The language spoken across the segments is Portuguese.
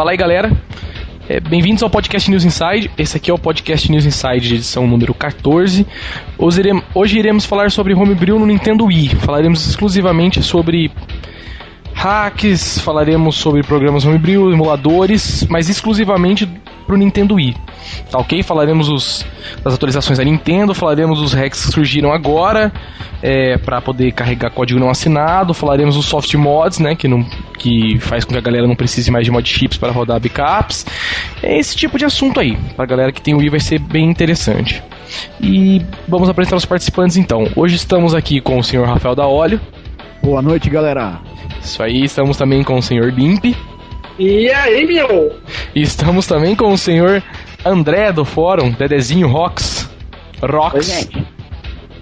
Fala aí, galera. É, Bem-vindos ao Podcast News Inside. Esse aqui é o Podcast News Inside de edição número 14. Hoje iremos, hoje iremos falar sobre Homebrew no Nintendo Wii. Falaremos exclusivamente sobre hacks, falaremos sobre programas Homebrew, emuladores, mas exclusivamente pro Nintendo Wii. Tá ok? Falaremos os, das atualizações da Nintendo, falaremos dos hacks que surgiram agora é, para poder carregar código não assinado, falaremos dos soft mods, né, que, não, que faz com que a galera não precise mais de mod chips para rodar backups. É esse tipo de assunto aí. Pra galera que tem o Wii vai ser bem interessante. E vamos apresentar os participantes então. Hoje estamos aqui com o senhor Rafael da Óleo. Boa noite, galera. Isso aí, estamos também com o senhor Limp. E aí, meu? Estamos também com o senhor André do fórum, Dedezinho Rocks. Rocks. Oi.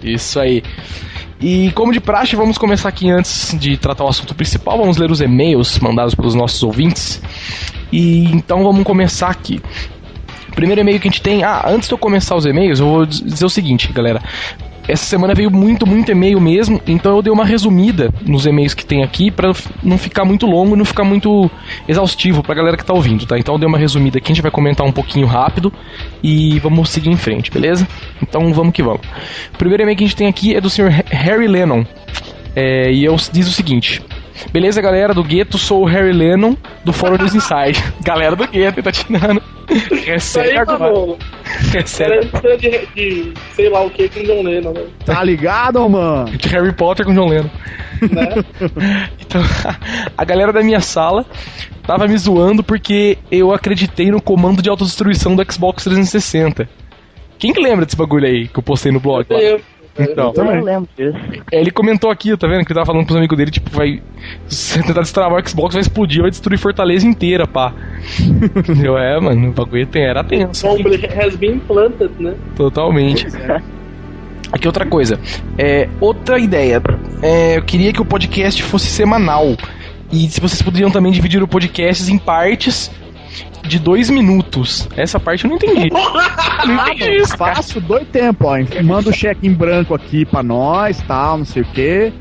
Isso aí. E como de praxe, vamos começar aqui antes de tratar o assunto principal, vamos ler os e-mails mandados pelos nossos ouvintes. E então vamos começar aqui. O primeiro e-mail que a gente tem. Ah, antes de eu começar os e-mails, eu vou dizer o seguinte, galera. Essa semana veio muito, muito e-mail mesmo, então eu dei uma resumida nos e-mails que tem aqui pra não ficar muito longo e não ficar muito exaustivo pra galera que tá ouvindo, tá? Então eu dei uma resumida aqui, a gente vai comentar um pouquinho rápido e vamos seguir em frente, beleza? Então vamos que vamos. O primeiro e-mail que a gente tem aqui é do senhor Harry Lennon. É, e eu diz o seguinte: Beleza, galera do gueto, sou o Harry Lennon do Fórum dos Inside. galera do gueto, tá tirando. Recebe agora. mano. Recebe de, de sei lá o que com John Lennon, né? Tá ligado, mano? de Harry Potter com John Lennon. né? Então, a galera da minha sala tava me zoando porque eu acreditei no comando de autodestruição do Xbox 360. Quem que lembra desse bagulho aí que eu postei no blog? lá? Eu, Então, também. Eu lembro disso. ele comentou aqui, tá vendo? Que ele tava falando pros amigos dele, tipo, vai. Se você tentar destravar o Xbox, vai explodir, vai destruir Fortaleza inteira, pá. Entendeu? É, mano, o bagulho tem- era tenso. Bomb has been planted, né? Totalmente. Aqui outra coisa. É, outra ideia. É, eu queria que o podcast fosse semanal. E se vocês poderiam também dividir o podcast em partes de dois minutos. Essa parte eu não entendi. não entendi isso. Faço dois tempos, ó. Manda o cheque em branco aqui pra nós, tal, não sei o quê.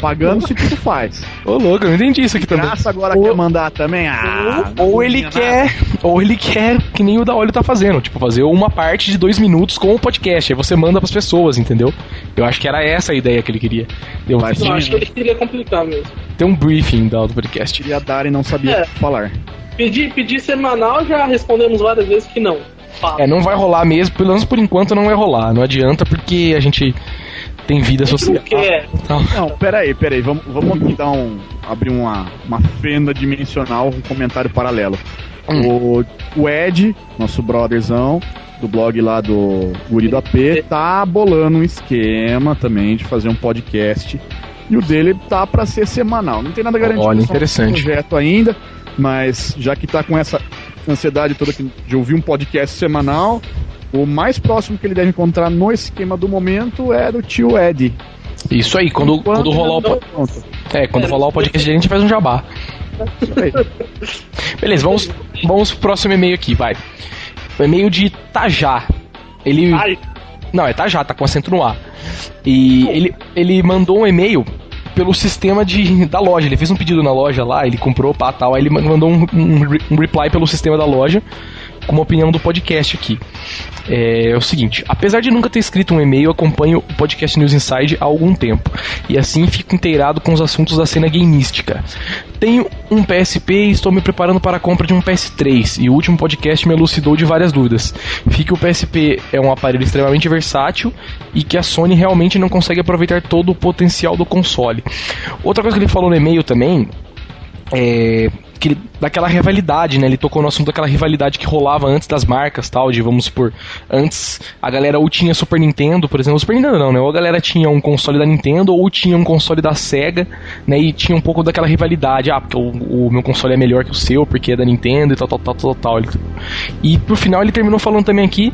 Pagando se tudo faz. Ô, louco, eu não entendi isso aqui também. Graça agora Ou- quer mandar também? Ah, Ou ele quer, ou ele quer que nem o da Olho tá fazendo, tipo, fazer uma parte de dois minutos com o podcast, aí você manda pras pessoas, entendeu? Eu acho que era essa a ideia que ele queria. Eu Sim, acho que ele queria complicar mesmo. ter um briefing da- do podcast. Queria dar e não sabia É. o que falar. Pedir, pedir semanal, já respondemos várias vezes que não. Fala. É, não vai rolar mesmo, pelo menos por enquanto não vai rolar. Não adianta porque a gente tem vida social. não. Então, Não, peraí, peraí. Vamos, vamos aqui dar um. abrir uma, uma fenda dimensional, um comentário paralelo. O, o Ed, nosso brotherzão, do blog lá do Guri do AP, tá bolando um esquema também de fazer um podcast. E o dele tá pra ser semanal. Não tem nada garantido. Olha, só um interessante. projeto ainda, mas já que tá com essa ansiedade toda de ouvir um podcast semanal, o mais próximo que ele deve encontrar no esquema do momento é do tio Ed. isso aí, quando, Enquanto quando rolar o não- po- pronto. é, quando rolar o podcast a gente faz um jabá. Isso aí. Beleza, vamos, vamos pro próximo e-mail aqui, vai. O e-mail de Tajá. Ele. Ai, Não, é Tajá, tá com acento no A. E ele, ele mandou um e-mail pelo sistema de, da loja. Ele fez um pedido na loja lá, ele comprou pá, tal. Aí ele mandou um, um, um reply pelo sistema da loja com uma opinião do podcast aqui. É, é o seguinte: apesar de nunca ter escrito um e-mail, acompanho o podcast News Inside há algum tempo. E assim fico inteirado com os assuntos da cena gameística. Tenho um PSP e estou me preparando para a compra de um PS3. E o último podcast me elucidou de várias dúvidas. Fique que o PSP é um aparelho extremamente versátil e que a Sony realmente não consegue aproveitar todo o potencial do console. Outra coisa que ele falou no e-mail também é daquela rivalidade, né? Ele tocou no assunto daquela rivalidade que rolava antes das marcas, tal, de vamos supor, antes a galera ou tinha Super Nintendo, por exemplo, Super Nintendo não, né? Ou a galera tinha um console da Nintendo ou tinha um console da Sega, né? E tinha um pouco daquela rivalidade, ah, porque o, o meu console é melhor que o seu, porque é da Nintendo e tal, tal, tal, tal, tal. E pro final ele terminou falando também aqui,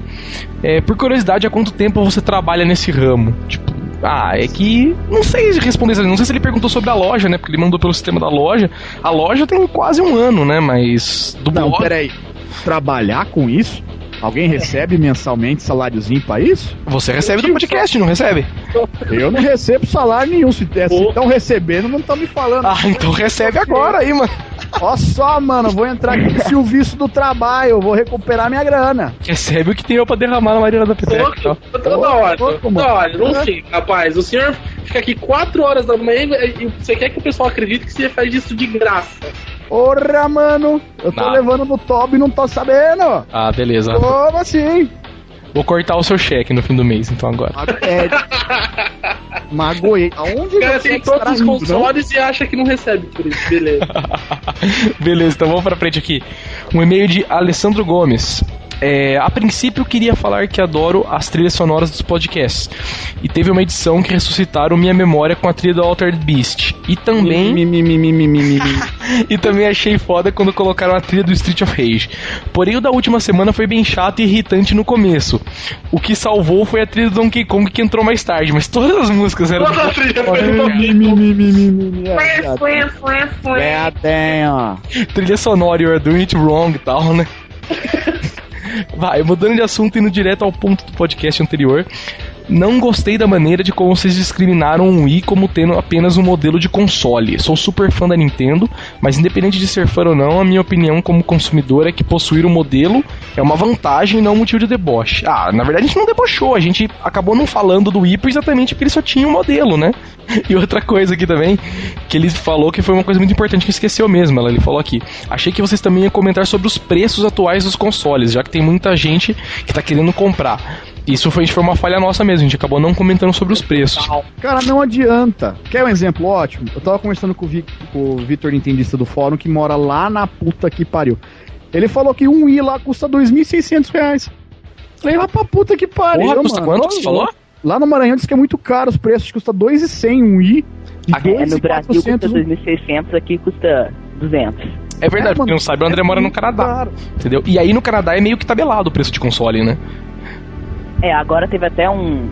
é, por curiosidade, há quanto tempo você trabalha nesse ramo? Tipo, ah, é que. Não sei responder. Não sei se ele perguntou sobre a loja, né? Porque ele mandou pelo sistema da loja. A loja tem quase um ano, né? Mas. Do Não, blog. peraí. Trabalhar com isso? Alguém recebe mensalmente saláriozinho pra isso? Você recebe do podcast, não recebe? Eu não recebo salário nenhum. Se estão recebendo, não estão me falando. Ah, então recebe agora aí, mano. Ó só, mano, vou entrar aqui no serviço do trabalho, vou recuperar minha grana. Recebe o que tem eu pra derramar na Maria da Peteca. Louco, toda hora, toda hora. Não sei, rapaz. O senhor fica aqui 4 horas da manhã e você quer que o pessoal acredite que você faz isso de graça. Porra, mano, eu tô levando no top e não tô sabendo. Ah, beleza. Como assim? Vou cortar o seu cheque no fim do mês, então agora. É, magoei. Aonde O cara você tem todos os não? consoles e acha que não recebe por isso. Beleza. Beleza, então vamos pra frente aqui. Um e-mail de Alessandro Gomes. É, a princípio, eu queria falar que adoro as trilhas sonoras dos podcasts. E teve uma edição que ressuscitaram minha memória com a trilha do Altered Beast. E também. E também achei foda quando colocaram a trilha do Street of Rage. Porém, o da última semana foi bem chato e irritante no começo. O que salvou foi a trilha do Donkey Kong que entrou mais tarde, mas todas as músicas eram. Toda a trilha foi do. É, viado. É, tem, ó. trilha sonora, you're doing it wrong e tal, né? Vai, mudando de assunto indo direto ao ponto do podcast anterior. Não gostei da maneira de como vocês discriminaram o Wii como tendo apenas um modelo de console. Sou super fã da Nintendo, mas independente de ser fã ou não, a minha opinião como consumidor é que possuir o modelo é uma vantagem e não um motivo de deboche. Ah, na verdade a gente não debochou, a gente acabou não falando do Wii exatamente porque ele só tinha um modelo, né? E outra coisa aqui também, que ele falou que foi uma coisa muito importante que esqueceu mesmo. Ele falou aqui: Achei que vocês também iam comentar sobre os preços atuais dos consoles, já que tem muita gente que tá querendo comprar. Isso foi, foi uma falha nossa mesmo, a gente acabou não comentando sobre os preços. Cara, não adianta. Quer um exemplo ótimo? Eu tava conversando com o, Vic, com o Vitor Nintendista do fórum, que mora lá na puta que pariu. Ele falou que um i lá custa 2.600 reais. Falei, lá pra puta que pariu, Porra, custa mano. quanto que você falou? Lá no Maranhão diz que é muito caro os preços, custa 2.100 um i. E Aqui, É, no Brasil custa 2.400 um- 2.600, aqui custa 200. É verdade, É, porque mano, não sabe, o André é mora no Canadá. caro. Entendeu? E aí no Canadá é meio que tabelado o preço de console, né? É, agora teve até um.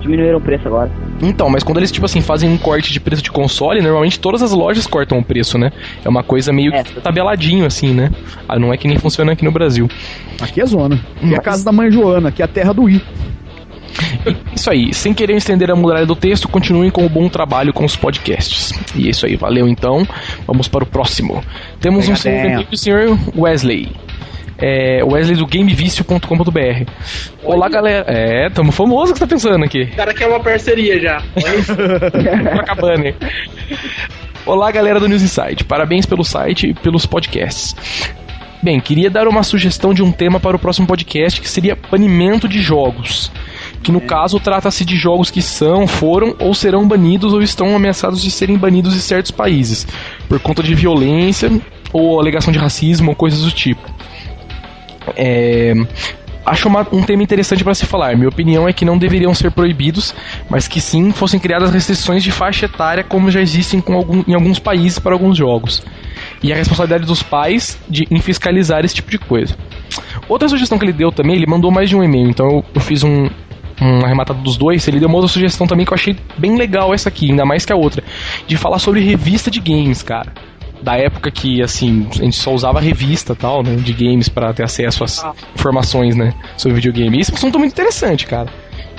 Diminuíram o preço agora. Então, mas quando eles, tipo assim, fazem um corte de preço de console, normalmente todas as lojas cortam o preço, né? É uma coisa meio É. que tabeladinho, assim, né? Ah, não é que nem funciona aqui no Brasil. Aqui é zona. Aqui é a Mas- casa da mãe Joana, aqui é a terra do i. Isso aí, sem querer estender a muralha do texto, continuem com o bom trabalho com os podcasts. E é isso aí, valeu então. Vamos para o próximo. Temos um Obrigadinho. segundo e-mail do senhor Wesley. É, Wesley do gamevicio.com.br. Olá, galera. É, tamo famoso que você tá pensando aqui. O cara quer uma parceria já. Tá acabando, hein? Olá, galera do News Insight. Parabéns pelo site e pelos podcasts. Bem, queria dar uma sugestão de um tema para o próximo podcast que seria banimento de jogos. Que no caso trata-se de jogos que são, foram ou serão banidos ou estão ameaçados de serem banidos em certos países, por conta de violência ou alegação de racismo ou coisas do tipo. É, acho uma- um tema interessante para se falar. Minha opinião é que não deveriam ser proibidos, mas que sim fossem criadas restrições de faixa etária, como já existem algum- em alguns países para alguns jogos. E a responsabilidade dos pais de, em fiscalizar esse tipo de coisa. Outra sugestão que ele deu também, ele mandou mais de um e-mail, então eu, eu fiz um, um arrematado dos dois. Ele deu uma outra sugestão também que eu achei bem legal essa aqui, ainda mais que a outra, de falar sobre revista de games, cara da época que, assim, a gente só usava revista tal, né, de games pra ter acesso às informações, né, sobre videogame. Isso é um assunto muito interessante, cara.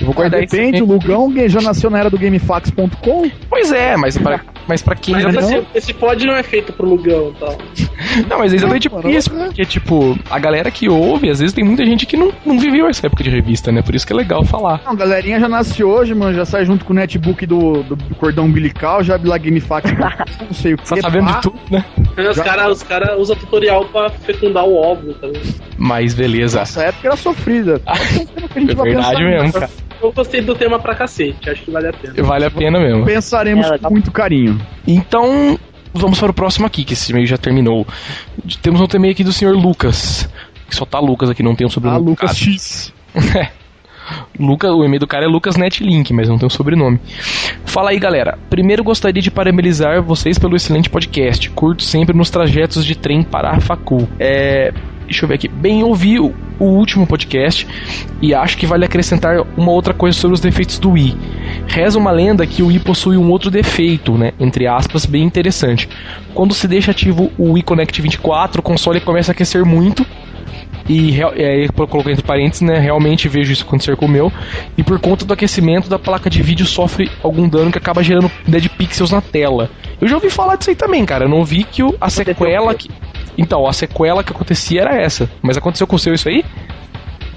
Eu vou guardar esse Depende, o e-mail. Lugão já nasceu na era do GameFAQs.com. Pois é, mas mas pra quem Mas já esse, esse pod não é feito pro Lugão então. Não, mas é exatamente Não, isso, não é. porque, tipo, a galera que ouve, às vezes tem muita gente que não, não viveu essa época de revista, né, por isso que é legal falar. Não, galerinha já nasce hoje, mano, já sai junto com o netbook do, do, cordão umbilical, já abre lá GameFAQs.com, não sei o que. Tá sabendo de tudo, né? Os caras os cara usam tutorial pra fecundar o óvulo também. Mas beleza. Essa época era sofrida. a É verdade mesmo, cara. Eu gostei do tema pra cacete, acho que vale a pena. Vale a pena mesmo. Pensaremos É, com legal. muito carinho. Então, vamos para o próximo aqui, que esse meio já terminou. Temos um e-mail aqui do senhor Lucas. Que só tá Lucas aqui, não tem um Ah, sobrenome. Lucas Cara, X. Lucas, o e-mail do cara é Lucas Netlink, mas não tem um sobrenome. Fala aí, galera. Primeiro gostaria de parabenizar vocês pelo excelente podcast. Curto sempre nos trajetos de trem para a facul. É, deixa eu ver aqui. Bem, ouvi o, o último podcast e acho que vale acrescentar uma outra coisa sobre os defeitos do Wii. Reza uma lenda que o Wii possui um outro defeito, né? Entre aspas, bem interessante. Quando se deixa ativo o Wii Connect 24, o console começa a aquecer muito E é, coloquei entre parênteses, né? Realmente vejo isso acontecer com o meu. E por conta do aquecimento da placa de vídeo sofre algum dano que acaba gerando dead pixels na tela. Eu já ouvi falar disso aí também, cara. Eu não vi que o, a sequela que. Então, a sequela que acontecia era essa. Mas aconteceu com o seu isso aí?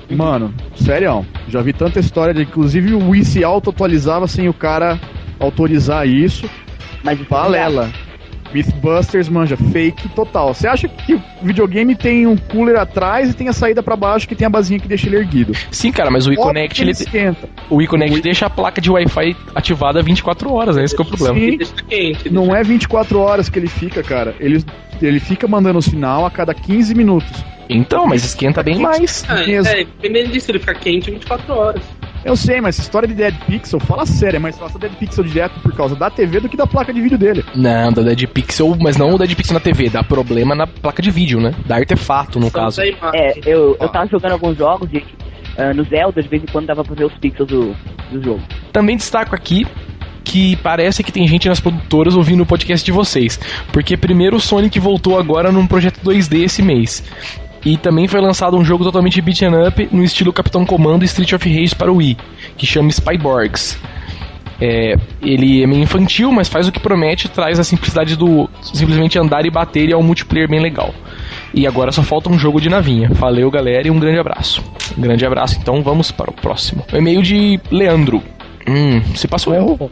Mano, sério, já vi tanta história de inclusive o Wii se auto-atualizava sem o cara autorizar isso. Mas balela. Mythbusters, manja, fake total. Você acha que o videogame tem um cooler atrás e tem a saída para baixo que tem a basinha que deixa ele erguido? Sim, cara, mas o iConnect ele esquenta. O iConnect deixa a placa de Wi-Fi ativada 24 horas, é esse que é o problema. Sim, não é 24 horas que ele fica, cara. Ele, ele fica mandando o sinal a cada 15 minutos. Então, mas esquenta bem mais. É, é, dependendo disso, ele fica quente 24 horas. Eu sei, mas essa história de Dead Pixel, fala sério, é mais fácil Dead Pixel direto por causa da TV do que da placa de vídeo dele. Não, da Dead Pixel, mas não o Dead Pixel na TV, dá problema na placa de vídeo, né? Da artefato, no Só caso. É, eu, eu tava jogando alguns jogos e uh, no Zelda, de vez em quando dava pra ver os pixels do, do jogo. Também destaco aqui que parece que tem gente nas produtoras ouvindo o podcast de vocês. Porque primeiro o Sonic voltou agora num projeto 2D esse mês. E também foi lançado um jogo totalmente beat'em up no estilo Capitão Comando e Street of Rage para o Wii, que chama Spyborgs. É, ele é meio infantil, mas faz o que promete, traz a simplicidade do simplesmente andar e bater e é um multiplayer bem legal. E agora só falta um jogo de navinha. Valeu, galera, e um grande abraço. Um grande abraço, então vamos para o próximo. O e-mail de Leandro. Hum, se passou erro.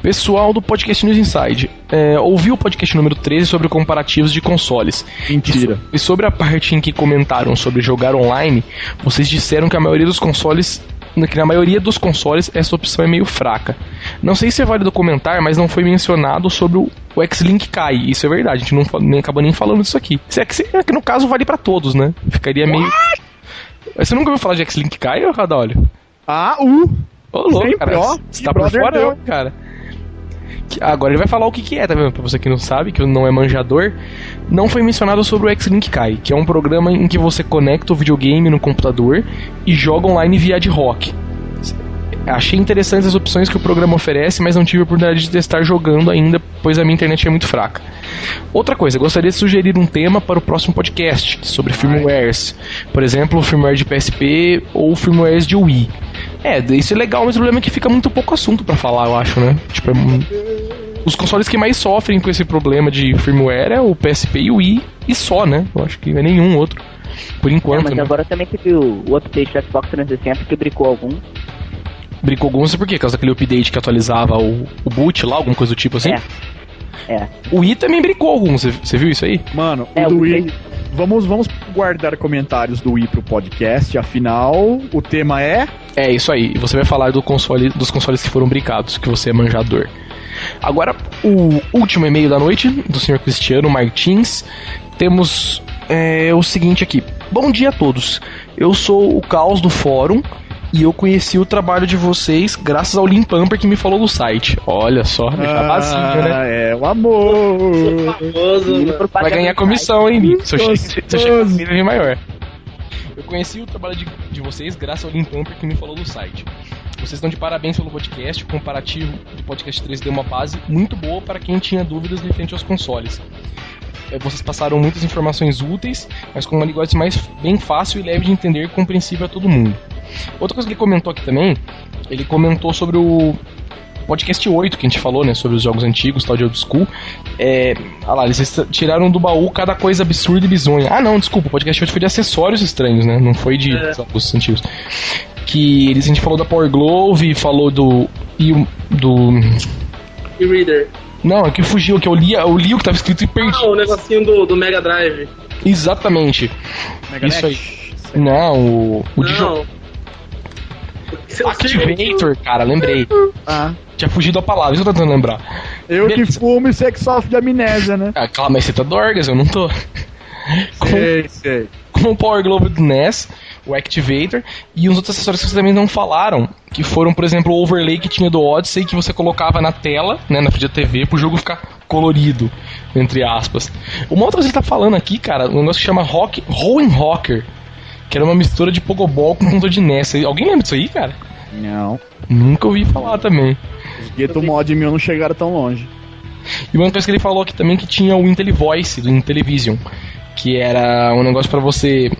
Pessoal do Podcast News Inside, é, ouvi o podcast número 13 sobre comparativos de consoles. Mentira. E sobre a parte em que comentaram sobre jogar online, vocês disseram que a maioria dos consoles que na maioria dos consoles essa opção é meio fraca. Não sei se é válido comentar, mas não foi mencionado sobre o, o X-Link Kai. Isso é verdade, a gente não nem, acabou nem falando disso aqui. Se é, que, é que no caso vale para todos, né? Ficaria meio. What? Você nunca ouviu falar de X-Link Kai, Radolio? Ah, o. Uh. Ô, louco, cara. Ó, você tá por fora, não, cara. Agora ele vai falar o que, que é, tá vendo? Pra você que não sabe, que não é manjador. Não foi mencionado sobre o X-Link Kai, que é um programa em que você conecta o videogame no computador e joga online via ad hoc. Achei interessantes as opções que o programa oferece, mas não tive a oportunidade de testar jogando ainda, pois a minha internet é muito fraca. Outra coisa, gostaria de sugerir um tema para o próximo podcast sobre firmwares. Por exemplo, firmware de PSP ou firmwares de Wii. É, isso é legal, mas o problema é que fica muito pouco assunto para falar, eu acho, né? Tipo, é... os consoles que mais sofrem com esse problema de firmware é o PSP e o Wii, e só, né? Eu acho que é nenhum outro. Por enquanto. É, mas né? agora também teve o, o update do Xbox 360 que brincou algum. Brincou alguns por quê? Por causa daquele update que atualizava o, o boot lá, alguma coisa do tipo assim? É. É. O Wii também brincou alguns, você viu isso aí? Mano, é, o do Wii. Vamos, vamos guardar comentários do Wii pro podcast, afinal, o tema é. É isso aí, e você vai falar do console, dos consoles que foram brincados, que você é manjador. Agora, o último e-mail da noite, do senhor Cristiano Martins, temos é, o seguinte aqui. Bom dia a todos. Eu sou o Caos do Fórum e eu conheci o trabalho de vocês graças ao Limpamper que me falou no site. Olha só, jabazinho, ah, né? É, o amor. Famoso, Vai ganhar comissão, hein, Nick? Se eu chegar a maior. Eu conheci o trabalho de, de vocês graças ao Limpamper que me falou no site. Vocês estão de parabéns pelo podcast. O comparativo do podcast 3 deu uma base muito boa para quem tinha dúvidas referente aos consoles. É, vocês passaram muitas informações úteis, mas com uma linguagem mais bem fácil e leve de entender e compreensível a todo mundo. Outra coisa que ele comentou aqui também, ele comentou sobre o podcast 8 que a gente falou, né, sobre os jogos antigos, tal de old school. É, ah lá, eles tiraram do baú cada coisa absurda e bizonha. Ah, não, desculpa, o podcast 8 foi de acessórios estranhos, né? Não foi de é. jogos antigos. Que eles, a gente falou da Power Glove, falou do. E do. E-Reader. Não, é que fugiu, que eu li, eu li o que tava escrito e perdi. Ah, o negocinho do, do Mega Drive. Exatamente. Mega Isso aí. Não, o, o Não. Activator, cara, lembrei. Ah. Tinha fugido a palavra, isso eu tô tentando lembrar. Eu Beleza. que fumo e sei que sofre de amnésia, né? Ah, calma mas você tá dorgas, eu não tô. Sei, com, sei. Com o Power Glove do NES, o Activator, e uns outros acessórios que vocês também não falaram, que foram, por exemplo, o overlay que tinha do Odyssey, que você colocava na tela, né, na frente da TV, pro jogo ficar colorido, entre aspas. Uma outra coisa que ele tá falando aqui, cara, um negócio que chama Rock, Rolling Rocker, que era uma mistura de Pogobol com controle de NES. Alguém lembra disso aí, cara? Não. Nunca ouvi falar também. Os Ghetto Mod mil não chegaram tão longe. E uma coisa que ele falou aqui também que tinha o IntelliVoice do Intellivision, que era um negócio para você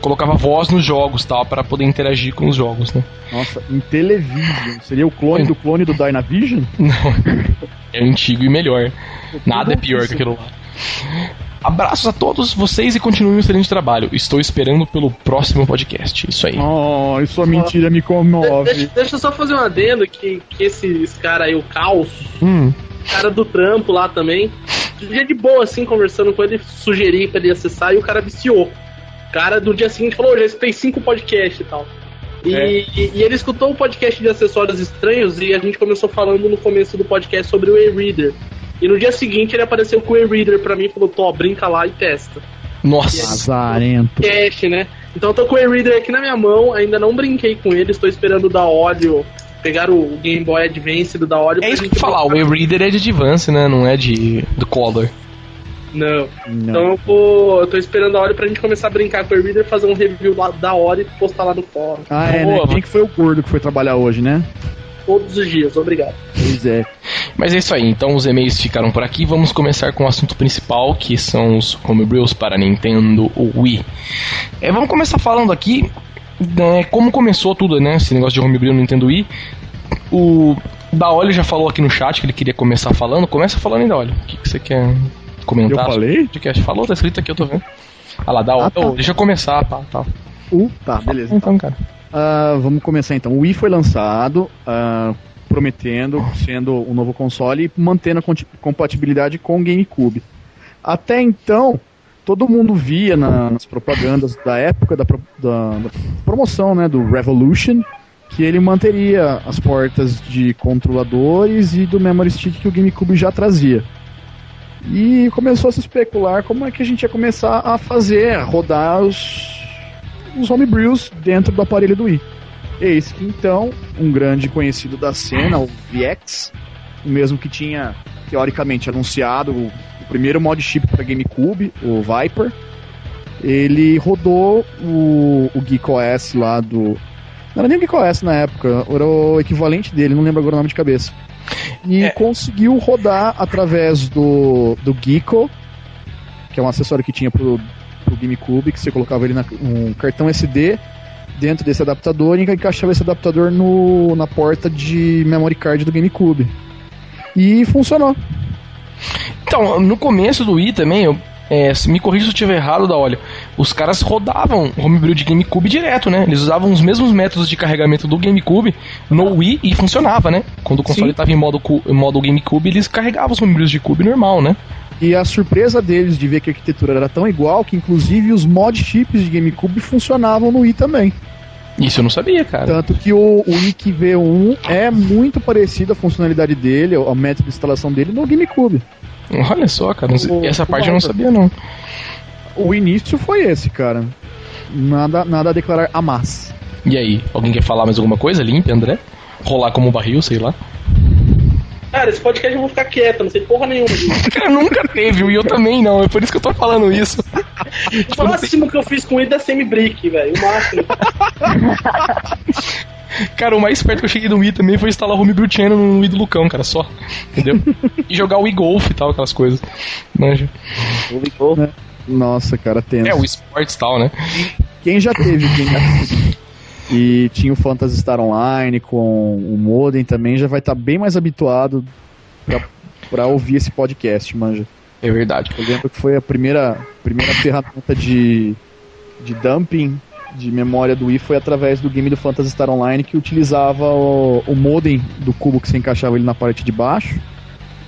colocava voz nos jogos tal, para poder interagir com os jogos, né? Nossa, em Television. Seria o clone do clone do Dynavision? Não. É antigo e melhor. Nada é pior que aquilo lá. Abraços a todos vocês e continuem um excelente trabalho. Estou esperando pelo próximo podcast. Isso aí. Oh, isso é mentira me comove. Deixa, deixa eu só fazer um adendo que, que esse, esse cara aí, o Caos, Hum. cara do trampo lá também, dia de boa, assim, conversando com ele, sugeri pra ele acessar e o cara viciou. O cara do dia seguinte falou, "Ô, já escutei cinco podcasts e tal. E, É. e- e ele escutou o podcast de acessórios estranhos e a gente começou falando no começo do podcast sobre o e-reader. E no dia seguinte ele apareceu com o e-reader pra mim e falou, Tó, brinca lá e testa. Nossa. Azarento. Cash, né? Então eu tô com o e-reader aqui na minha mão, ainda não brinquei com ele, estou esperando da óleo, pegar o Game Boy Advance do da óleo. É pra isso que eu falar, o e-reader é de Advance, né? Não é de do Color. Não. Não. Então eu, vou, eu tô esperando a hora pra gente começar a brincar com o e-reader, fazer um review lá da hora e postar lá no fórum. Ah, é, Boa, né? Quem que foi o gordo que foi trabalhar hoje, né? Todos os dias, obrigado. Pois é. Mas é isso aí, então os e-mails ficaram por aqui. Vamos começar com o assunto principal, que são os homebrews para Nintendo Wii. É, vamos começar falando aqui né, como começou tudo, né? Esse negócio de homebrew no Nintendo Wii. O Daolio já falou aqui no chat que ele queria começar falando. Começa falando aí, Daolio. O que, que você quer Eu comentar? falei? Podcast? Falou, tá escrito aqui, eu tô vendo. Ah lá, Daolio. Ah, tá. Ô, deixa eu começar, tá, tá. Uh, tá, beleza. Então, cara. Ah, vamos começar então. O Wii foi lançado, ah, prometendo, sendo um novo console e mantendo a compatibilidade com o GameCube. Até então, todo mundo via na- nas propagandas da época da, da- da promoção né, do Revolution que ele manteria as portas de controladores e do Memory Stick que o GameCube já trazia. E começou a se especular como é que a gente ia começar a fazer, rodar os, os homebrews dentro do aparelho do Wii. Eis que então, um grande conhecido da cena, o VX, o mesmo que tinha teoricamente anunciado o, o primeiro mod chip para GameCube, o Viper, ele rodou o, o GeekOS lá do. Não era nem o GeekOS na época, era o equivalente dele, não lembro agora o nome de cabeça. E É. conseguiu rodar através do, do Geeko, que é um acessório que tinha pro, pro GameCube, que você colocava ele na um cartão SD dentro desse adaptador e encaixava esse adaptador no, na porta de memory card do GameCube. E funcionou. Então, no começo do Wii também, eu, é, se me corrija se eu estiver errado, da olha, os caras rodavam homebrew de GameCube direto, né? Eles usavam os mesmos métodos de carregamento do GameCube no Wii e funcionava, né? Quando o console estava em modo, modo GameCube, eles carregavam os homebrews de Cube normal, né? E a surpresa deles de ver que a arquitetura era tão igual que inclusive os mod chips de GameCube funcionavam no Wii também. Isso eu não sabia, cara. Tanto que o, o Wiki V1 é muito parecido a funcionalidade dele, o método de instalação dele no GameCube. Olha só, cara, O- essa parte eu não sabia, não. O início foi esse, cara. Nada, nada a declarar a mais. E aí, alguém quer falar mais alguma coisa? Limpe, André? Rolar como um barril, sei lá. Cara, esse podcast eu vou ficar quieto, não sei porra nenhuma disso. Cara, nunca teve, e eu também não, é por isso que eu tô falando isso. O máximo que eu fiz com ele é semi-brick, velho. O máximo. Cara, o mais perto que eu cheguei do Wii também foi instalar o Homebrew Channel no Wii do Lucão, cara, só. Entendeu? e jogar o Wii Golf e tal, aquelas coisas. Manja. Ligou. Nossa, cara, tenso. É, o esportes e tal, né? Quem já teve quem e tinha o Phantasy Star Online com o modem também já vai estar bem mais habituado pra, pra ouvir esse podcast, manja. É verdade. Eu lembro que foi a primeira, primeira ferramenta de, de dumping de memória do Wii foi através do game do Phantasy Star Online que utilizava o, o modem do cubo que você encaixava ele na parte de baixo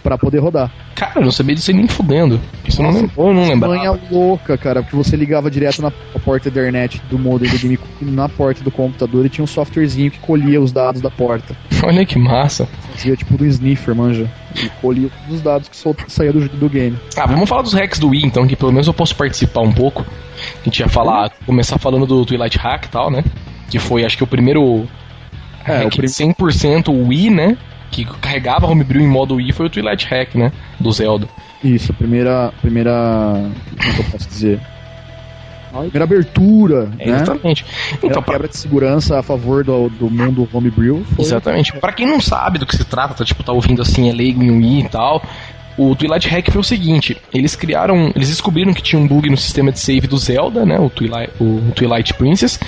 pra poder rodar. Cara, eu não sabia disso aí nem fudendo. Isso eu não, eu não lembrava. Manha louca, cara, porque você ligava direto na porta Ethernet do modem do GameCube na porta do computador e tinha um softwarezinho que colhia os dados da porta. Olha que massa. Fazia tipo do sniffer, manja. E colhia todos os dados que solta- saía do, do game. Ah, vamos falar dos hacks do Wii, então, que pelo menos eu posso participar um pouco. A gente ia falar, começar falando do Twilight Hack e tal, né? Que foi, acho que o primeiro É, o prim- 100% Wii, né? Que carregava homebrew em modo Wii foi o Twilight Hack, né? Do Zelda. Isso, a primeira. primeira. Como é que eu posso dizer? A primeira abertura, É, né? Exatamente. Então, pra, quebra de segurança a favor do, do mundo homebrew. Foi... Exatamente. Pra quem não sabe do que se trata, tá, tipo, tá ouvindo assim, é leigo e tal. O Twilight Hack foi o seguinte: eles criaram, eles descobriram que tinha um bug no sistema de save do Zelda, né, o Twilight, o Twilight Princess,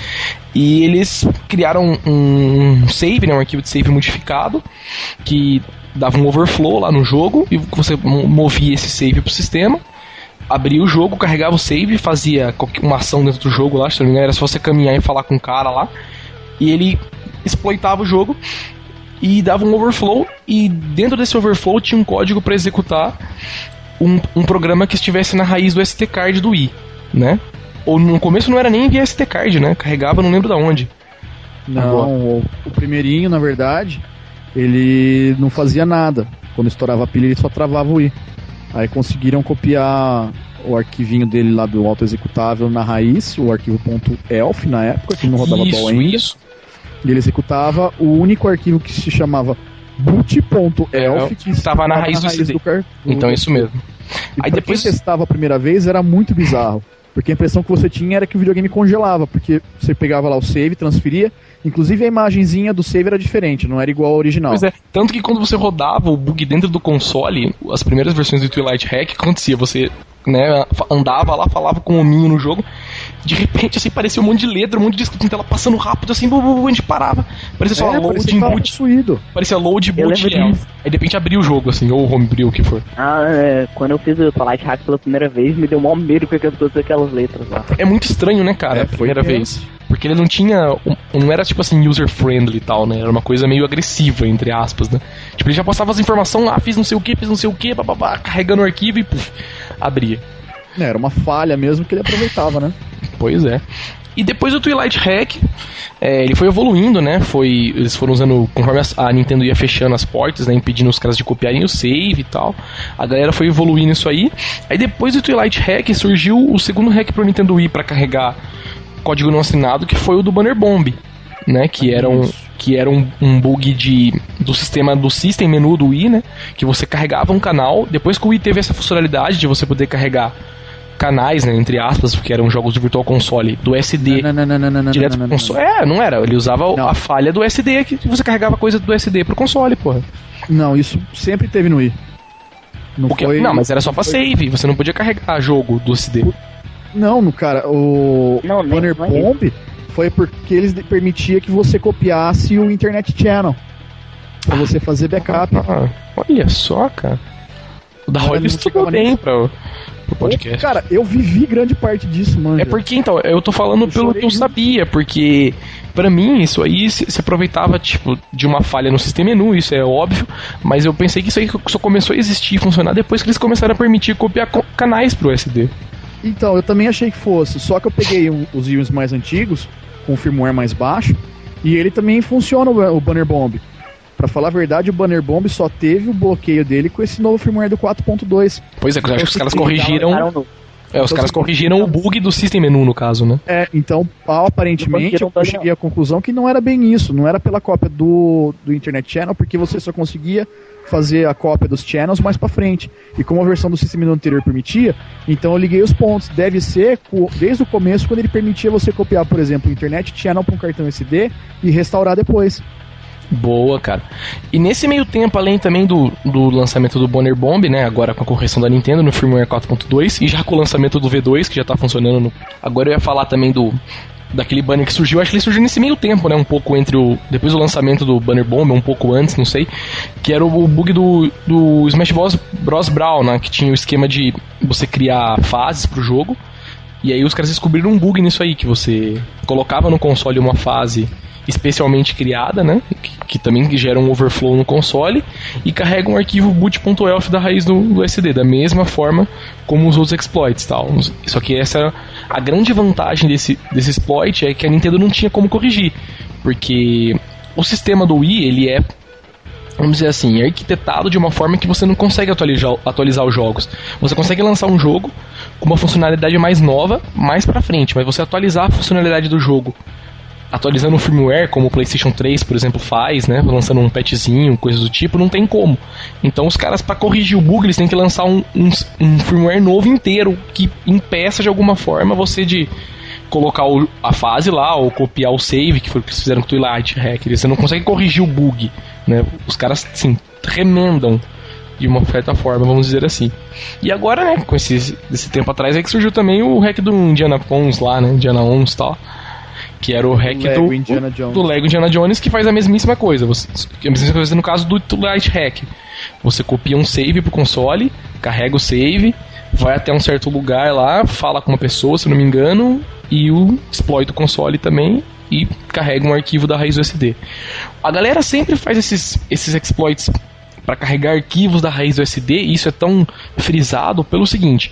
e eles criaram um save, né, um arquivo de save modificado que dava um overflow lá no jogo e você movia esse save pro sistema abria o jogo, carregava o save, fazia uma ação dentro do jogo lá, se não me engano, era só você caminhar e falar com o cara lá. E ele exploitava o jogo e dava um overflow. E dentro desse overflow tinha um código para executar um, um programa que estivesse na raiz do SD card do i, né? Ou no começo não era nem via SD card, né? Carregava, não lembro da onde. Não, o, o primeirinho, na verdade, ele não fazia nada. Quando estourava a pilha, ele só travava o i. Aí conseguiram copiar o arquivinho dele lá do auto executável na raiz, o arquivo .elf na época, que não rodava isso. Isso. E ele executava o único arquivo que se chamava boot.elf, que estava na raiz, na raiz do, do, car... Então isso mesmo. E Aí depois quem testava a primeira vez era muito bizarro. Porque a impressão que você tinha era que o videogame congelava, porque você pegava lá o save, transferia, inclusive a imagenzinha do save era diferente, não era igual ao original. Pois é, tanto que quando você rodava o bug dentro do console, as primeiras versões do Twilight Hack, acontecia, você né, andava lá, falava com o hominho no jogo, de repente, assim, parecia um monte de letra, um monte de escrito em tela passando rápido, assim, bu, bu, bu, a gente parava. Parecia só é, load boot. Possuído. Parecia load boot. Aí de repente abria o jogo, assim, ou homebrew, o que for. Ah, é, quando eu fiz o Twilight Hack pela primeira vez, me deu maior medo com todas aquelas letras lá. É muito estranho, né, cara, é, a primeira vez. Porque ele não tinha. Não era tipo assim, user friendly e tal, né? Era uma coisa meio agressiva, entre aspas, né? Tipo, ele já postava as informações lá, fiz não sei o que, fiz não sei o que, bababá, carregando o arquivo e puf, abria. É, era uma falha mesmo que ele aproveitava, né? Pois é. E depois do Twilight Hack, é, ele foi evoluindo, né? Foi, eles foram usando, conforme a, Nintendo ia fechando as portas, né? Impedindo os caras de copiarem o save e tal. A galera foi evoluindo isso aí. Aí depois do Twilight Hack surgiu o segundo hack pro Nintendo Wii para carregar código não assinado, que foi o do Banner Bomb. Né, que era um, que era um, um, bug de, do sistema do System Menu do Wii, né? Que você carregava um canal. Depois que o Wii teve essa funcionalidade de você poder carregar canais, né, entre aspas, porque eram jogos de Virtual Console, do SD não, não, não, não, direto pro console. É, não era. Ele usava a falha do SD, que você carregava coisa do SD pro console, porra. Não, isso sempre teve no Wii. Não, foi, não mas era só pra foi... save, você não podia carregar jogo do SD. Não, no cara, o não, Banner Bomb foi porque eles permitia que você copiasse o Internet Channel. Pra você fazer backup. Ah, olha só, cara. O da Roy estudou bem pra, pro podcast. Cara, eu vivi grande parte disso, mano. É porque, então, eu tô falando eu pelo que eu sabia, porque para mim isso aí se, aproveitava, tipo, de uma falha no sistema menu, isso é óbvio, mas eu pensei que isso aí só começou a existir e funcionar depois que eles começaram a permitir copiar canais pro SD. Então, eu também achei que fosse, só que eu peguei um, os IOS mais antigos, com o firmware mais baixo, e ele também funciona o Banner Bomb. Para falar a verdade, o Banner Bomb só teve o bloqueio dele com esse novo firmware do 4.2. Pois é, eu acho que os caras corrigiram. É, os então, caras corrigiram o bug do System Menu, no caso, né? É, então, aparentemente, eu cheguei à conclusão que não era bem isso. Não era pela cópia do, do Internet Channel, porque você só conseguia fazer a cópia dos channels mais para frente. E como a versão do System Menu anterior permitia, então eu liguei os pontos. Deve ser desde o começo, quando ele permitia você copiar, por exemplo, o Internet Channel para um cartão SD e restaurar depois. Boa, cara. E nesse meio tempo, além também do, do lançamento do Bonner Bomb, né? Agora com a correção da Nintendo no firmware 4.2 e já com o lançamento do V2, que já tá funcionando. No... Agora eu ia falar também do daquele banner que surgiu, acho que ele surgiu nesse meio tempo, né? Um pouco entre o. Depois do lançamento do Banner Bomb, um pouco antes, não sei. Que era o, bug do, do Smash Bros. Bros. Brawl, né? Que tinha o esquema de você criar fases pro jogo. E aí os caras descobriram um bug nisso aí, que você colocava no console uma fase especialmente criada, né? Que, que, também gera um overflow no console e carrega um arquivo boot.elf da raiz do, do, SD, da mesma forma como os outros exploits tal. Só que essa era a grande vantagem desse, desse exploit é que a Nintendo não tinha como corrigir, porque o sistema do Wii ele é vamos dizer assim, é arquitetado de uma forma que você não consegue atualizar, atualizar os jogos. Você consegue lançar um jogo com uma funcionalidade mais nova mais para frente, mas você atualizar a funcionalidade do jogo atualizando o firmware, como o PlayStation 3, por exemplo, faz, né? Lançando um patchzinho, coisas do tipo, não tem como. Então os caras, para corrigir o bug, eles têm que lançar um, um, um, firmware novo inteiro que impeça de alguma forma você de colocar o, a fase lá ou copiar o save, que foi o que eles fizeram com o Twilight Hack. Você não consegue corrigir o bug, né? Os caras, assim, remendam de uma certa forma, vamos dizer assim. E agora, né, com esse, esse tempo atrás é que surgiu também o hack do Indiana Jones lá, né, Indiana 11 e tal. Que era o hack Lego do, Jones. do Lego Indiana Jones, que faz a mesmíssima coisa. Você, a mesma coisa no caso do Light Hack. Você copia um save pro console, carrega o save, vai até um certo lugar lá, fala com uma pessoa, se não me engano, e o exploit o console também e carrega um arquivo da raiz USB. A galera sempre faz esses, esses exploits para carregar arquivos da raiz USB, e isso é tão frisado pelo seguinte: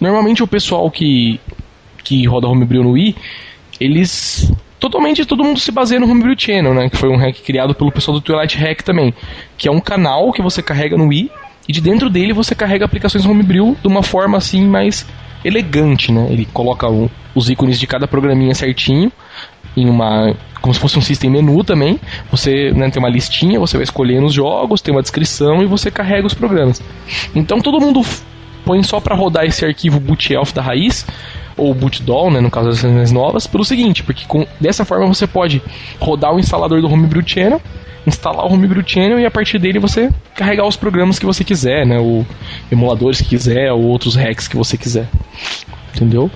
normalmente o pessoal que, que roda Homebrew no Wii, eles totalmente todo mundo se baseia no Homebrew Channel, né? Que foi um hack criado pelo pessoal do Twilight Hack também. Que é um canal que você carrega no Wii e de dentro dele você carrega aplicações Homebrew de uma forma assim mais elegante, né? Ele coloca os ícones de cada programinha certinho em uma como se fosse um system menu também. Você né, tem uma listinha, você vai escolhendo os jogos, tem uma descrição e você carrega os programas. Então todo mundo põe só para rodar esse arquivo bootelf da raiz ou bootdoll, né, no caso das versões novas, pelo seguinte, porque com, dessa forma você pode rodar o instalador do Homebrew Channel, instalar o Homebrew Channel e a partir dele você carregar os programas que você quiser, né, ou emuladores que quiser, ou outros hacks que você quiser. Entendeu?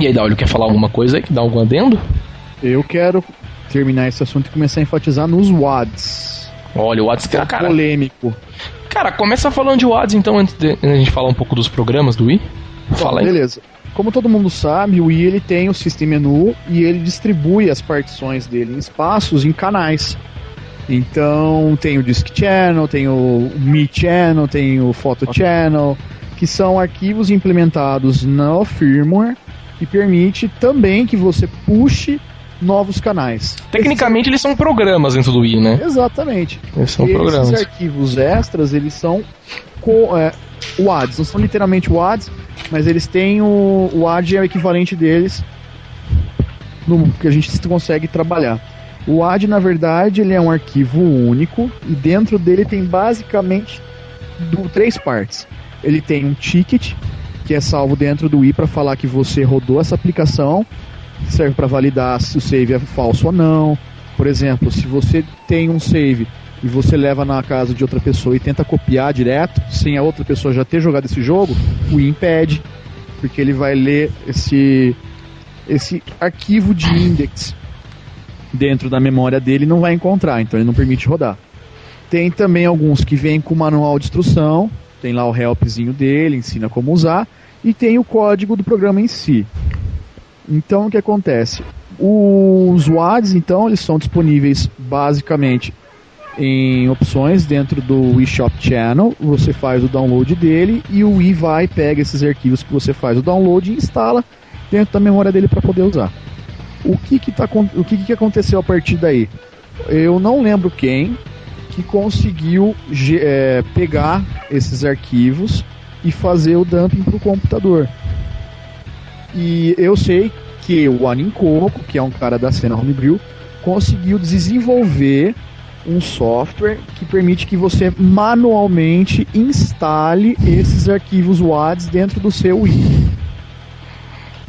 E aí, Daulio, quer falar alguma coisa aí? Dá algum adendo? Eu quero terminar esse assunto e começar a enfatizar nos WADs. Olha, o WhatsApp, É cara, polêmico. cara, começa falando de WADs então, antes de a gente falar um pouco dos programas do Wii. Fala aí. Beleza. Como todo mundo sabe, o Wii ele tem o System Menu e ele distribui as partições dele em espaços, em canais. Então tem o Disk Channel, tem o Mi Channel, tem o Photo Channel, que são arquivos implementados no firmware que permite também que você puxe novos canais. Tecnicamente eles são programas dentro do Wii, né? Exatamente. Eles são E programas. Esses arquivos extras, eles são co é, WADs, não são literalmente WADs, mas eles têm o, o WAD é o equivalente deles no que a gente consegue trabalhar. O WAD, na verdade, ele é um arquivo único e dentro dele tem basicamente do- três partes. Ele tem um ticket que é salvo dentro do i para falar que você rodou essa aplicação, serve para validar se o save é falso ou não. Por exemplo, se você tem um save e você leva na casa de outra pessoa e tenta copiar direto, sem a outra pessoa já ter jogado esse jogo, o i impede, porque ele vai ler esse esse arquivo de index dentro da memória dele e não vai encontrar, então ele não permite rodar. Tem também alguns que vêm com manual de instrução, tem lá o helpzinho dele, ensina como usar, e tem o código do programa em si. Então o que acontece? Os WADs, então, eles são disponíveis basicamente em opções dentro do eShop Channel. Você faz o download dele e o Wii vai, pega esses arquivos que você faz o download e instala dentro da memória dele para poder usar. O que que, tá, o que que aconteceu a partir daí? Eu não lembro quem que conseguiu é, pegar esses arquivos e fazer o dumping para o computador. E eu sei que o Anincoco, que é um cara da cena Homebrew, conseguiu desenvolver um software que permite que você manualmente instale esses arquivos WADs dentro do seu Wii.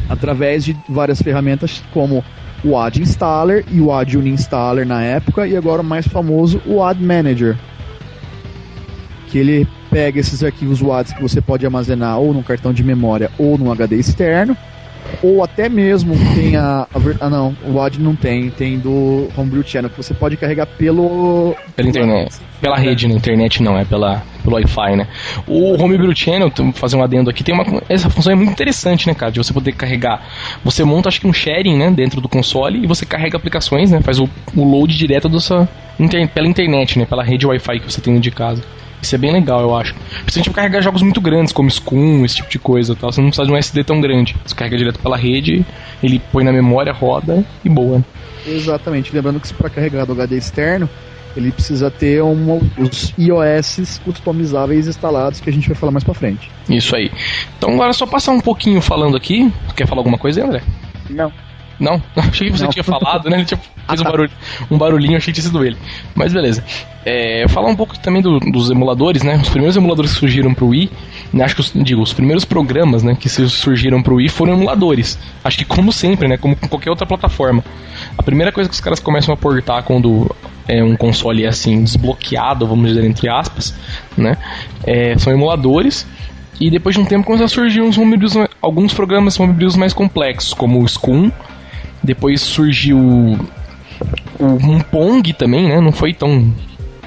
Através de várias ferramentas como o WAD Installer e o WAD Uninstaller na época, e agora o mais famoso, o WAD Manager. Que ele pega esses arquivos WADs que você pode armazenar ou num cartão de memória ou num HD externo, ou até mesmo tem a, a ah não, o WAD não tem, tem do Homebrew Channel que você pode carregar pelo Pela internet. Pela rede, na internet não, é pela, pelo Wi-Fi, né? O Homebrew Channel, fazer um adendo aqui, tem uma. Essa função é muito interessante, né, cara? De você poder carregar. Você monta, acho que um sharing, né, dentro do console e você carrega aplicações, né? Faz o, o load direto da sua, inter- pela internet, né? Pela rede Wi-Fi que você tem de casa. Isso é bem legal, eu acho. Principalmente pra carregar jogos muito grandes, como Scum, esse tipo de coisa e tal. Você não precisa de um SD tão grande. Você carrega direto pela rede, ele põe na memória, roda e boa. Exatamente, lembrando que para carregar do HD externo, ele precisa ter um, os iOS customizáveis instalados que a gente vai falar mais pra frente. Isso aí. Então agora é só passar um pouquinho falando aqui. Tu quer falar alguma coisa aí, André? Não. Não? Achei que você Não. tinha falado, né? Ele tinha, fez Ah, um, tá. barulho, um barulhinho, achei que tinha sido ele. Mas beleza. É, falar um pouco também do- dos emuladores, né? Os primeiros emuladores que surgiram pro Wii, né? acho que os, digo, os primeiros programas, né, que su- surgiram pro Wii foram emuladores. Acho que como sempre, né, como com qualquer outra plataforma. A primeira coisa que os caras começam a portar quando é, um console assim desbloqueado, vamos dizer entre aspas, né? É, são emuladores. E depois de um tempo começaram a surgir uns homebrews, alguns programas homebrews mais complexos, como o Scum. Depois surgiu um Pong também, né? Não foi tão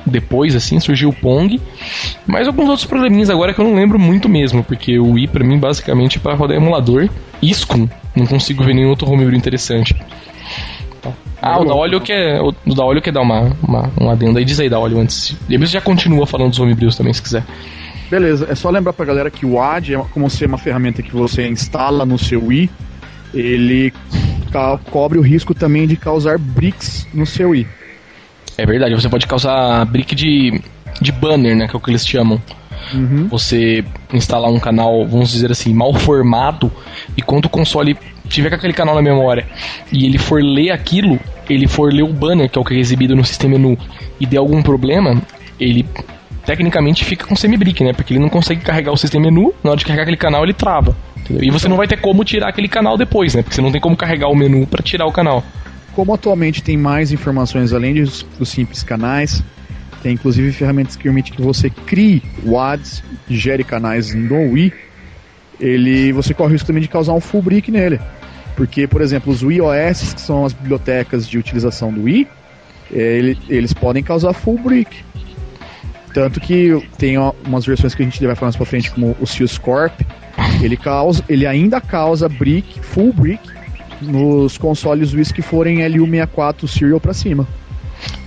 depois, assim, surgiu o Pong. Mas alguns outros probleminhas agora que eu não lembro muito mesmo, porque o Wii pra mim basicamente é pra rodar emulador. Iscum, não consigo ver nenhum outro homebrew interessante. Ah, o da óleo que é. O da óleo quer dar uma, uma, um adendo aí, diz aí da óleo antes. Depois já continua falando dos homebrews também, se quiser. Beleza, é só lembrar pra galera que o AD, é como ser uma ferramenta que você instala no seu Wii, ele cobre o risco também de causar bricks no seu Wii. É verdade, você pode causar brick de, de banner, né? Que é o que eles chamam. Uhum. Você instalar um canal, vamos dizer assim, mal formado, e quando o console tiver com aquele canal na memória e ele for ler aquilo, ele for ler o banner, que é o que é exibido no sistema menu, e der algum problema, ele tecnicamente fica com semi-brick, né? Porque ele não consegue carregar o sistema menu, na hora de carregar aquele canal ele trava. Entendeu? E você não vai ter como tirar aquele canal depois, né? Porque você não tem como carregar o menu para tirar o canal. Como atualmente tem mais informações além dos, dos simples canais, tem inclusive ferramentas que permitem que você crie WADs gere canais no Wii, ele, você corre o risco também de causar um full brick nele. Porque, por exemplo, os Wii OS, que são as bibliotecas de utilização do Wii, ele, eles podem causar full brick. Tanto que tem umas versões que a gente vai falar mais pra frente, como o Seals Corp, ele, causa, ele ainda causa brick, full brick, nos consoles Wii que forem LU64 Serial para cima.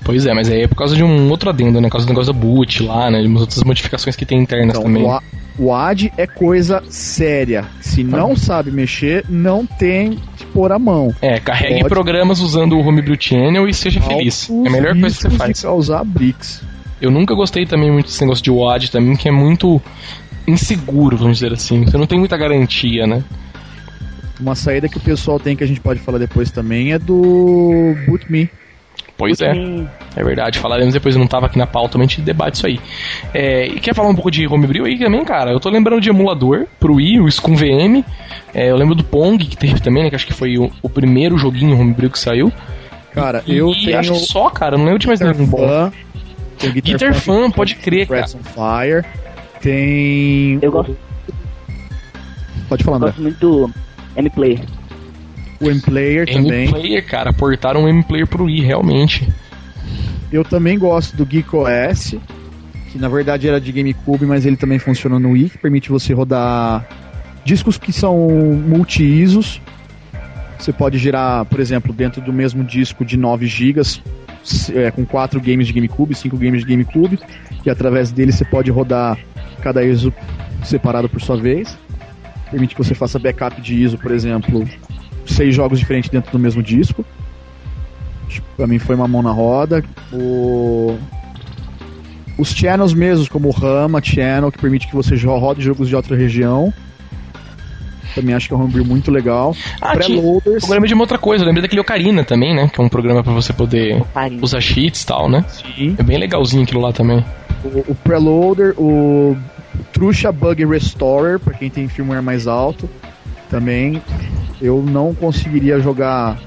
Pois é, mas aí é por causa de um outro adendo, né? Por causa do negócio da boot lá, né? De umas outras modificações que tem internas então, também. O, o AD é coisa séria. Se tá. não sabe mexer, não tem que pôr a mão. É, carregue Pode... programas usando o Homebrew Channel e seja feliz. É a melhor coisa que você faz. De causar bricks. Eu nunca gostei também muito desse negócio de WAD também, que é muito inseguro, vamos dizer assim. Você não tem muita garantia, né? Uma saída que o pessoal tem que a gente pode falar depois também é do BootMe. Pois é, é verdade. Falaremos depois, eu não estava aqui na pauta, mas a gente debate isso aí. É, e quer falar um pouco de homebrew aí também, cara? Eu tô lembrando de emulador pro Wii, o Scum VM. É, eu lembro do Pong, que teve também, né? Que acho que foi o, o primeiro joguinho homebrew que saiu. Cara, e, eu e tenho... acho que só, cara, não lembro de mais nenhum bom. Tem Guitar, Guitar Fan, Fan pode crer, cara. Fire. Tem... Eu gosto... Pode falar, André. Eu gosto muito M-Player. O M-Player também. M-Player, cara, portaram o M-Player pro Wii, realmente. Eu também gosto do Geek OS, que na verdade era de GameCube, mas ele também funciona no Wii, que permite você rodar discos que são multi-ISOs. Você pode girar, por exemplo, dentro do mesmo disco de 9 GB, é, com 4 games de GameCube, 5 games de GameCube, e através dele você pode rodar cada ISO separado por sua vez permite que você faça backup de ISO, por exemplo, seis jogos diferentes dentro do mesmo disco. Pra mim foi uma mão na roda. O... Os channels mesmos, como o Rama Channel, que permite que você rode jogos de outra região. Também acho que é um homebrew muito legal. Ah. Eu lembrei de uma outra coisa, eu lembrei daquele Ocarina também, né? Que é um programa para você poder Ocarina. usar cheats e tal, né? Sim. É bem legalzinho aquilo lá também. O, o Preloader, o Truxa Bug Restorer, para quem tem firmware mais alto, também. Eu não conseguiria jogar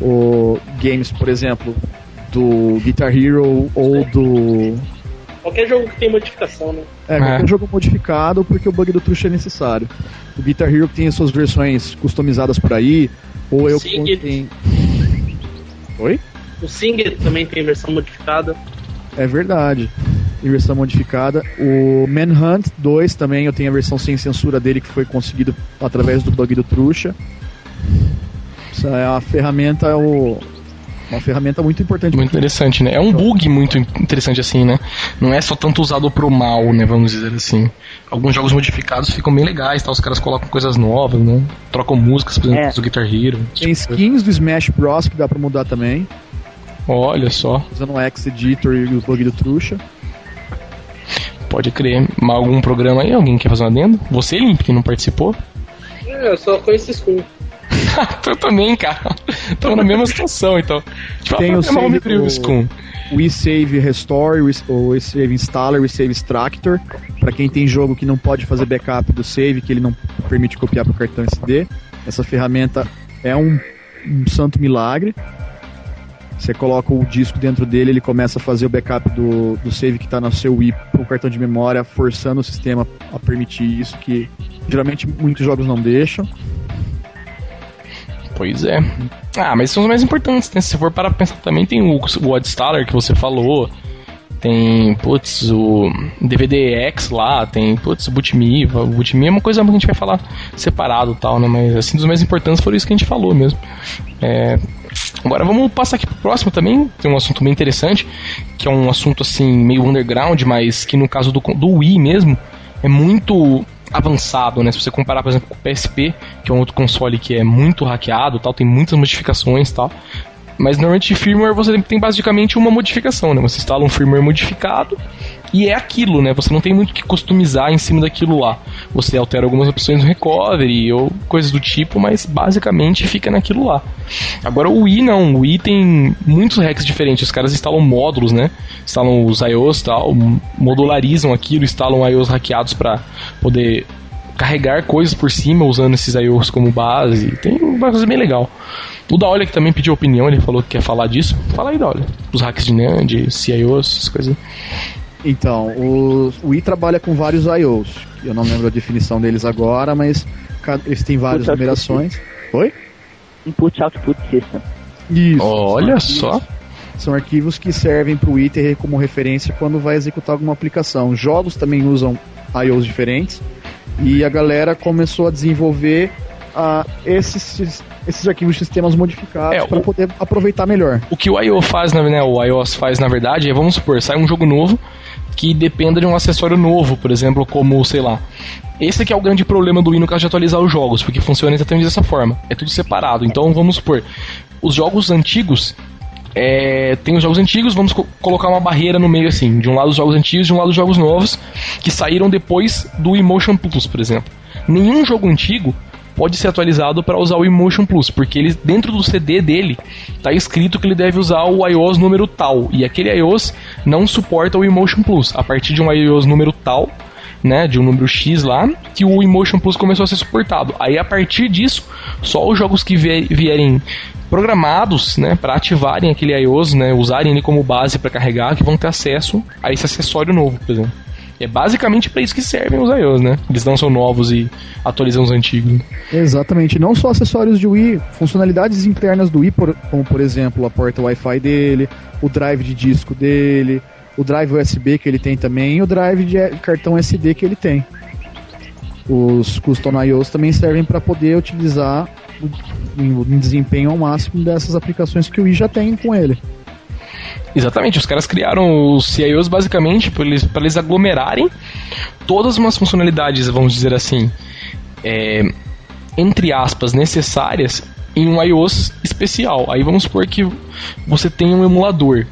o games, por exemplo, do Guitar Hero ou do. Qualquer jogo que tem modificação, né? É, qualquer é. jogo modificado, porque o bug do Truxa é necessário. O Guitar Hero tem as suas versões customizadas por aí, ou eu tenho. Oi? O Singer também tem versão modificada. É verdade em versão modificada. O Manhunt 2 também, eu tenho a versão sem censura dele que foi conseguido através do bug do Truxa. Essa é uma ferramenta, é o, uma ferramenta muito importante. Muito interessante, né? É um bug muito interessante assim, né? Não é só tanto usado pro mal, né? Vamos dizer assim. Alguns jogos modificados ficam bem legais, tá? Os caras colocam coisas novas, né? Trocam músicas, por exemplo, é. do Guitar Hero. Tem skins do Smash Bros que dá pra mudar também. Olha só. Usando o X-Editor e o bug do Truxa. Pode crer. Algum programa aí? Alguém quer fazer um adendo? Você, Limp, que não participou? É, eu só conheço Scum. eu também, cara. Tô na mesma situação, então. Tipo, Tem o save o Scum. O Save Restore, o Save Installer, o Save Extractor. Para quem tem jogo que não pode fazer backup do save, que ele não permite copiar para o cartão SD. Essa ferramenta é um, um santo milagre. Você coloca o disco dentro dele, ele começa a fazer o backup do, do save que está no seu Wii pro cartão de memória, forçando o sistema a permitir isso, que geralmente muitos jogos não deixam. Pois é. Ah, mas são os mais importantes, né? Se for para pensar também, tem o, o Oddstaller que você falou, tem, putz, o DVD X lá, tem, putz, o Bootme, o Bootme é uma coisa que a gente vai falar separado tal, né? Mas, assim, dos mais importantes foram isso que a gente falou mesmo. É... Agora vamos passar aqui pro próximo também, tem um assunto bem interessante, que é um assunto, assim, meio underground, mas que no caso do, do Wii mesmo, é muito avançado, né? Se você comparar, por exemplo, com o PSP, que é um outro console que é muito hackeado, tal, tem muitas modificações, tal. Mas normalmente firmware você tem basicamente uma modificação, né? Você instala um firmware modificado e é aquilo, né? Você não tem muito que customizar em cima daquilo lá. Você altera algumas opções no recovery ou coisas do tipo, mas basicamente fica naquilo lá. Agora o Wii não, o Wii tem muitos hacks diferentes. Os caras instalam módulos, né? Instalam os IOs tal, modularizam aquilo, instalam IOs hackeados para poder carregar coisas por cima usando esses IOs como base. Tem uma coisa bem legal. O Daolio que também pediu opinião, ele falou que quer falar disso. Fala aí, Daolio. Os hacks de NAND, CIOs, essas coisas. Então, o, o Wii trabalha com vários IOs. Eu não lembro a definição deles agora, mas eles têm várias numerações. Oi? Input Output System. Isso. Olha só. São arquivos que servem para o Wii ter como referência quando vai executar alguma aplicação. Jogos também usam IOs diferentes. E a galera começou a desenvolver uh, esses, esses arquivos de sistemas modificados é, para poder aproveitar melhor. O que o I.O. faz, né, o iOS faz na verdade é, vamos supor, sai um jogo novo que dependa de um acessório novo, por exemplo, como, sei lá. Esse aqui é o grande problema do caso de atualizar os jogos, porque funciona exatamente dessa forma. É tudo separado. Então, vamos supor, os jogos antigos é, tem os jogos antigos, vamos co colocar uma barreira no meio assim, de um lado os jogos antigos, de um lado os jogos novos, que saíram depois do Emotion Plus, por exemplo. Nenhum jogo antigo pode ser atualizado para usar o Emotion Plus, porque ele dentro do CD dele está escrito que ele deve usar o iOS número tal, e aquele iOS não suporta o Emotion Plus. A partir de um iOS número tal, né, de um número X lá, que o Emotion Plus começou a ser suportado. Aí a partir disso, só os jogos que vierem programados, né, para ativarem aquele iOS, né, usarem ele como base para carregar, que vão ter acesso a esse acessório novo, por exemplo. É basicamente para isso que servem os iOS, né? Eles não são novos e atualizam os antigos. Exatamente. Não só acessórios de Wii, funcionalidades internas do Wii, como por exemplo a porta Wi-Fi dele, o drive de disco dele, o drive USB que ele tem também e o drive de cartão SD que ele tem. Os custom IOs também servem para poder utilizar o, desempenho ao máximo dessas aplicações que o Wii já tem com ele. Exatamente, os caras criaram os CIOs basicamente para eles, eles aglomerarem todas umas funcionalidades, vamos dizer assim, é, entre aspas, necessárias em um iOS especial. Aí vamos supor que você tem um emulador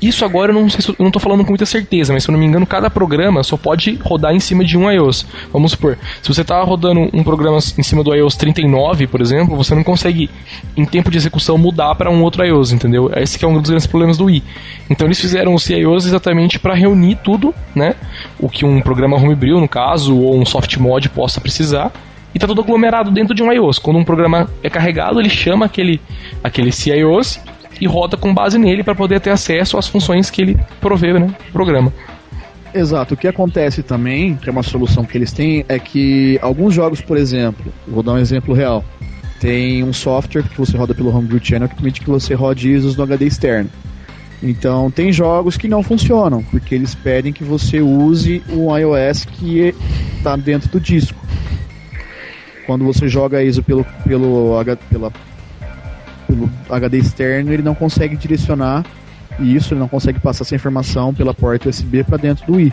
isso agora eu não sei se, eu não tô falando com muita certeza, mas se eu não me engano, cada programa só pode rodar em cima de um iOS. Vamos supor, se você tá rodando um programa em cima do iOS 39, por exemplo, você não consegue em tempo de execução mudar para um outro iOS, entendeu? Esse é um dos grandes problemas do Wii. Então eles fizeram os iOS exatamente para reunir tudo, né? O que um programa homebrew, no caso, ou um soft mod possa precisar e tá tudo aglomerado dentro de um iOS. Quando um programa é carregado, ele chama aquele, aquele CIOS e roda com base nele para poder ter acesso às funções que ele provê, né, programa. Exato. O que acontece também, que é uma solução que eles têm, é que alguns jogos, por exemplo, vou dar um exemplo real, tem um software que você roda pelo Homebrew Channel que permite que você rode ISOs no HD externo. Então, tem jogos que não funcionam, porque eles pedem que você use o iOS que está dentro do disco. Quando você joga ISO pelo, pelo, pela pelo HD externo, ele não consegue direcionar isso, ele não consegue passar essa informação pela porta USB para dentro do Wii.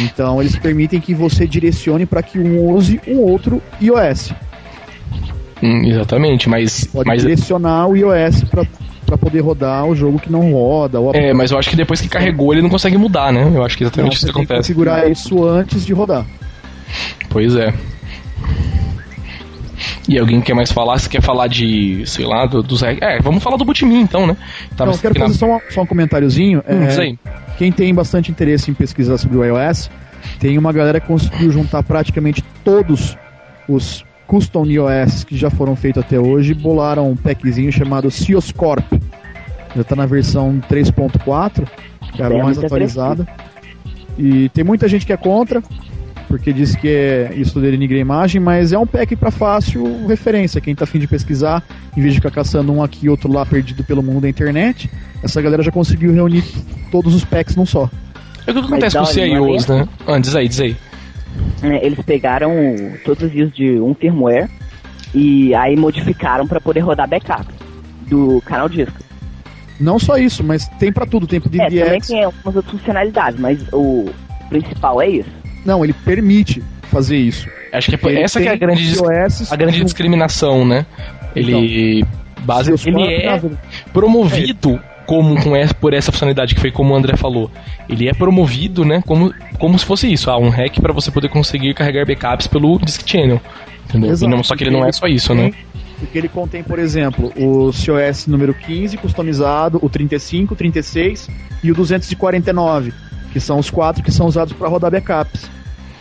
Então eles permitem que você direcione para que um use um outro iOS. Hum, exatamente, mas. Pode mas... direcionar o iOS para para poder rodar o jogo que não roda. Ou É, mas eu acho que depois que carregou ele não consegue mudar, né? Eu acho que exatamente não, isso acontece. Tem que configurar isso antes de rodar. Pois é. E alguém quer mais falar? Se quer falar de, sei lá, do, dos. É, vamos falar do Bootmin então, né? Tava Não, quero fazer na... só, um, só um comentáriozinho. Hum, é, quem tem bastante interesse em pesquisar sobre o iOS, tem uma galera que conseguiu juntar praticamente todos os custom iOS que já foram feitos até hoje e bolaram um packzinho chamado Cioscorp. Já está na versão 3.4, que é a É mais atualizada. E tem muita gente que é contra, porque diz que é, isso denigre a imagem, mas é um pack para fácil referência. Quem tá afim de pesquisar, em vez de ficar caçando um aqui e outro lá perdido pelo mundo da internet, essa galera já conseguiu reunir todos os packs num só. É o que acontece com os CIOs, né? Ah, diz aí, diz aí. É, eles pegaram todos os views de um firmware e aí modificaram para poder rodar backup do canal disco. Não só isso, mas tem para tudo, tem pro É, também DDX. tem algumas outras funcionalidades, mas o principal é isso. Não, ele permite fazer isso. Acho que é essa que é a tem grande, iOS a grande discriminação, né? Ele, base, seus ele é promovido como com essa, por essa funcionalidade que foi como o André falou. Ele é promovido, né, como, como se fosse isso, ah, um hack para você poder conseguir carregar backups pelo Disk Channel. Entendeu? Exato, não, só que ele não é só isso, né? Porque ele contém, por exemplo, o COS número 15 customizado, o 35, o 36 e o 249, que são os quatro que são usados para rodar backups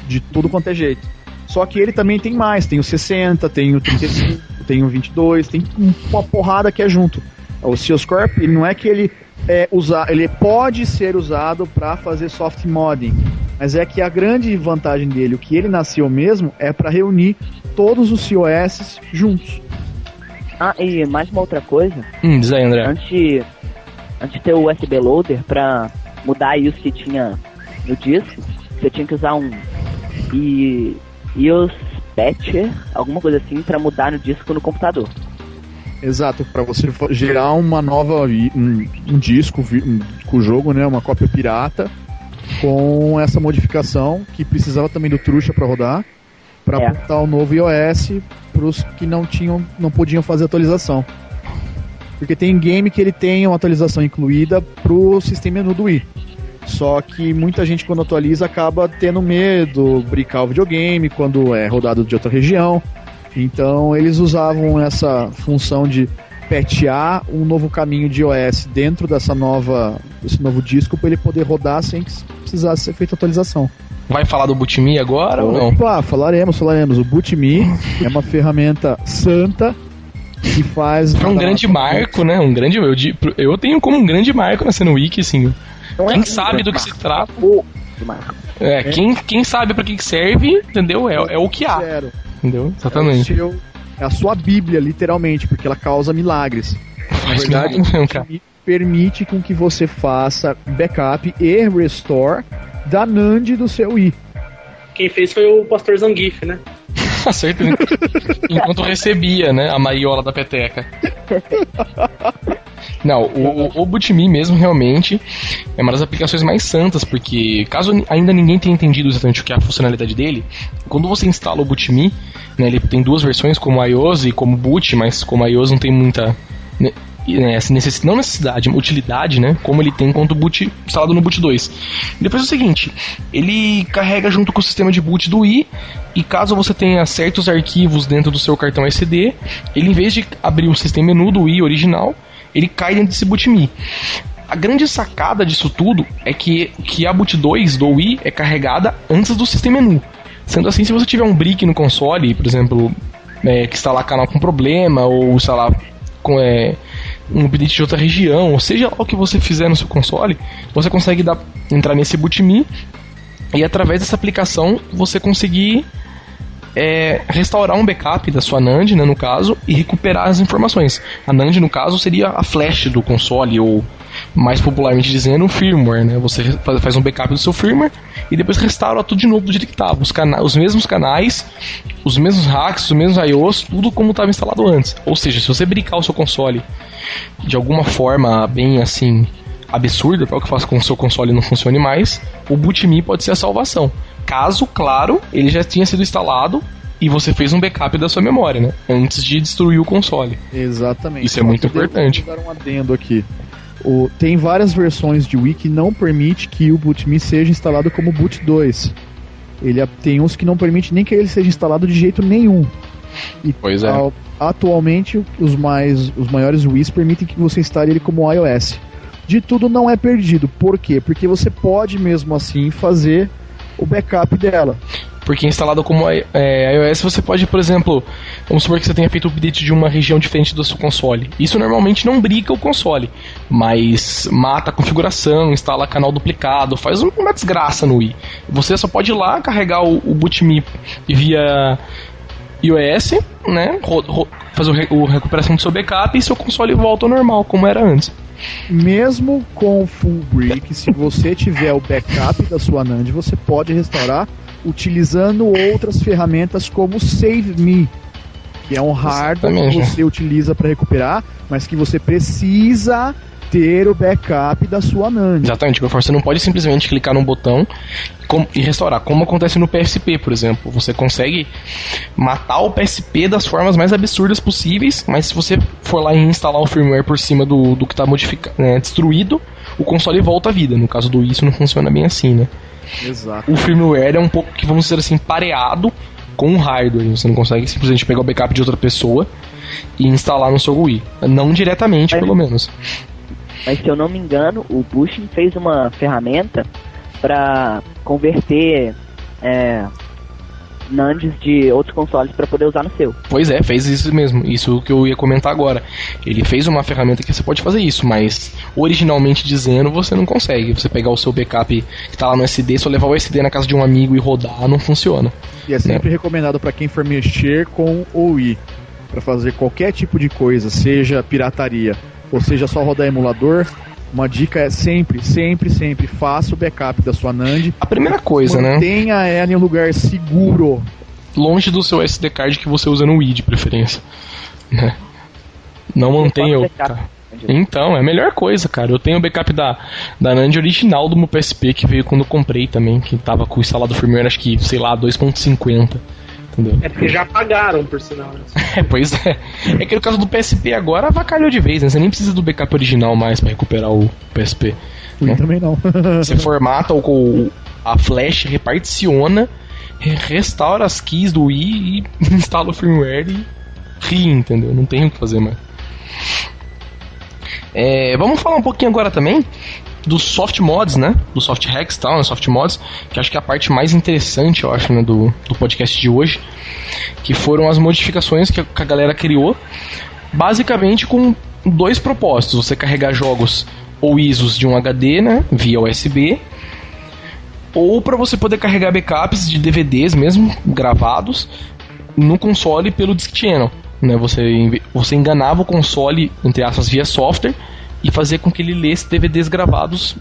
de tudo quanto é jeito. Só que ele também tem mais, tem o 60, tem o 35, tem o 22, tem uma porrada que é junto. O Seals Corp, ele não é que ele é usar, ele pode ser usado para fazer soft modding, mas é que a grande vantagem dele, o que ele nasceu mesmo, é para reunir todos os COS juntos. Ah, e mais uma outra coisa, Hum, diz aí, André. antes, antes de ter o USB loader pra mudar isso que tinha no disco, você tinha que usar um i- iOS patcher, alguma coisa assim, pra mudar no disco no computador. Exato, para você gerar uma nova um, um disco um- com o jogo, né, uma cópia pirata com essa modificação que precisava também do truxa para rodar, para É. apontar o novo iOS para os que não tinham, não podiam fazer atualização. Porque tem game que ele tem uma atualização incluída pro sistema menu do Wii. Só que muita gente quando atualiza acaba tendo medo, brincar o videogame quando é rodado de outra região. Então eles usavam essa função de patchar um novo caminho de iOS dentro dessa nova, desse novo disco para ele poder rodar sem que precisasse ser feita atualização. Vai falar do BootMe agora ou não? Opa, falaremos, falaremos. O BootMe é uma ferramenta santa que faz. Foi um grande marco, né? Um grande. Eu, eu tenho como um grande marco na cena Wiki, assim. Não é Quem um sabe do que se marco, trata. o de marco. É, Quem, quem sabe pra que serve, entendeu? É, é o que há. Zero. Entendeu? É, o Exatamente. seu- é a sua Bíblia, literalmente, porque ela causa milagres. Na verdade, mesmo, cara. Permite com que você faça backup e restore da NAND do seu Wii. Quem fez foi o pastor Zangief, né? Acerto. Enquanto recebia, né? A maiola da peteca. Não, o, o, o mesmo realmente é uma das aplicações mais santas, porque caso ainda ninguém tenha entendido exatamente o que é a funcionalidade dele, quando você instala o BootMe, né, ele tem duas versões, como iOS e como boot, mas como iOS não tem muita né, né, necess- não necessidade, utilidade, né? Como ele tem quanto boot instalado no boot 2. E depois é o seguinte, ele carrega junto com o sistema de boot do Wii e caso você tenha certos arquivos dentro do seu cartão SD, ele em vez de abrir o sistema menu do Wii original, ele cai dentro desse bootme. A grande sacada disso tudo é que, que a boot 2 do Wii é carregada antes do sistema menu. Sendo assim, se você tiver um brick no console, por exemplo, é, que instalar canal com problema, ou lá, com, é, um update de outra região, ou seja lá o que você fizer no seu console, você consegue dar, entrar nesse bootme e através dessa aplicação você conseguir é, restaurar um backup da sua NAND, né, no caso, e recuperar as informações. A NAND, no caso, seria a flash do console, ou mais popularmente dizendo, o firmware. Né? Você faz- faz um backup do seu firmware e depois restaura tudo de novo do jeito que estava. Os, cana- os mesmos canais, os mesmos hacks, os mesmos IOs, tudo como estava instalado antes. Ou seja, se você brincar o seu console de alguma forma bem assim absurda, tal que faça com que o seu console não funcione mais, o BootMe pode ser a salvação. Caso, claro, ele já tinha sido instalado e você fez um backup da sua memória, né? Antes de destruir o console. Exatamente. Isso é muito importante. Vou dar um adendo aqui. O- tem várias versões de Wii que não permite que o BootMe seja instalado como Boot 2. Ele a- tem uns que não permite nem que ele seja instalado de jeito nenhum. E Pois é. ao- atualmente os mais os maiores Wii's permitem que você instale ele como iOS. De tudo não é perdido. Por quê? Porque você pode mesmo assim fazer o backup dela. Porque instalado como é, iOS, você pode, por exemplo, vamos supor que você tenha feito o update de uma região diferente do seu console. Isso normalmente não briga o console, mas mata a configuração, instala canal duplicado, faz uma desgraça no Wii. Você só pode ir lá carregar o, o BootMe via iOS, né? fazer o, o recuperação do seu backup e seu console volta ao normal, como era antes. Mesmo com o full brick, se você tiver o backup da sua NAND, você pode restaurar utilizando outras ferramentas como Save Me, que é um hardware que você utiliza para recuperar, mas que você precisa ter o backup da sua NAND. Exatamente, você não pode simplesmente clicar num botão e restaurar, como acontece no PSP, por exemplo. Você consegue matar o PSP das formas mais absurdas possíveis, mas se você for lá e instalar o firmware por cima do, do que está né, destruído, o console volta à vida. No caso do isso não funciona bem assim, né? Exato. O firmware é um pouco que vamos dizer assim pareado com o hardware. Você não consegue simplesmente pegar o backup de outra pessoa e instalar no seu Wii. Não diretamente, pelo menos. Mas se eu não me engano, o Bushing fez uma ferramenta para converter é, NANDs de outros consoles para poder usar no seu. Pois é, fez isso mesmo. Isso que eu ia comentar agora. Ele fez uma ferramenta que você pode fazer isso, mas originalmente dizendo você não consegue. Você pegar o seu backup que está lá no SD, só levar o SD na casa de um amigo e rodar, não funciona. E é sempre né? recomendado para quem for mexer com o Wii para fazer qualquer tipo de coisa, seja pirataria ou seja, só rodar emulador, uma dica é sempre, sempre, sempre faça o backup da sua NAND. A primeira coisa, né? Mantenha ela em um lugar seguro. Longe do seu SD card que você usa no Wii, de preferência. Né? Não mantenha o. Então, é a melhor coisa, cara. Eu tenho o backup da, da NAND original do meu PSP que veio quando eu comprei também, que tava com o instalado firmware, acho que, sei lá, 2.50. Entendeu? É porque já pagaram, por sinal. Né? É, pois é. É que no caso do PSP agora avacalhou de vez, né? Você nem precisa do backup original mais para recuperar o PSP. Né? também não. Você formata o, a flash, reparticiona, restaura as keys do Wii e instala o firmware e ri, entendeu? Não tem o que fazer mais. É, vamos falar um pouquinho agora também dos soft mods, né? Dos soft hacks e tal, né? soft mods, que acho que é a parte mais interessante, eu acho, né, do, do podcast de hoje, que foram as modificações que a, que a galera criou, basicamente com dois propósitos: você carregar jogos ou ISOs de um HD, né, via USB, ou para você poder carregar backups de DVDs mesmo gravados no console pelo Disk Channel. Né, você, você enganava o console, entre aspas, via software e fazer com que ele lesse DVDs gravados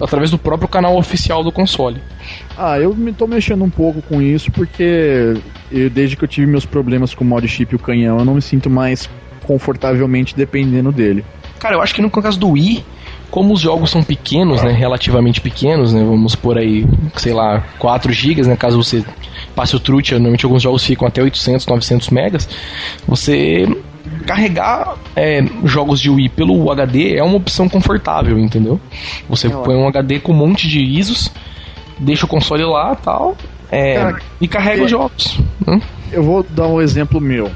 através do próprio canal oficial do console. Ah, eu me tô mexendo um pouco com isso porque eu, desde que eu tive meus problemas com o mod chip e o canhão, eu não me sinto mais confortavelmente dependendo dele. Cara, eu acho que no caso do Wii, como os jogos são pequenos, né, relativamente pequenos, né, vamos por aí, sei lá, 4 GB, né, caso você passe o truth, normalmente alguns jogos ficam até 800, 900 megas, você carregar é, jogos de Wii pelo HD é uma opção confortável, entendeu? Você é põe um HD com um monte de ISOs, deixa o console lá tal, é, Cara, e carrega é, os jogos. Né? Eu vou dar um exemplo meu.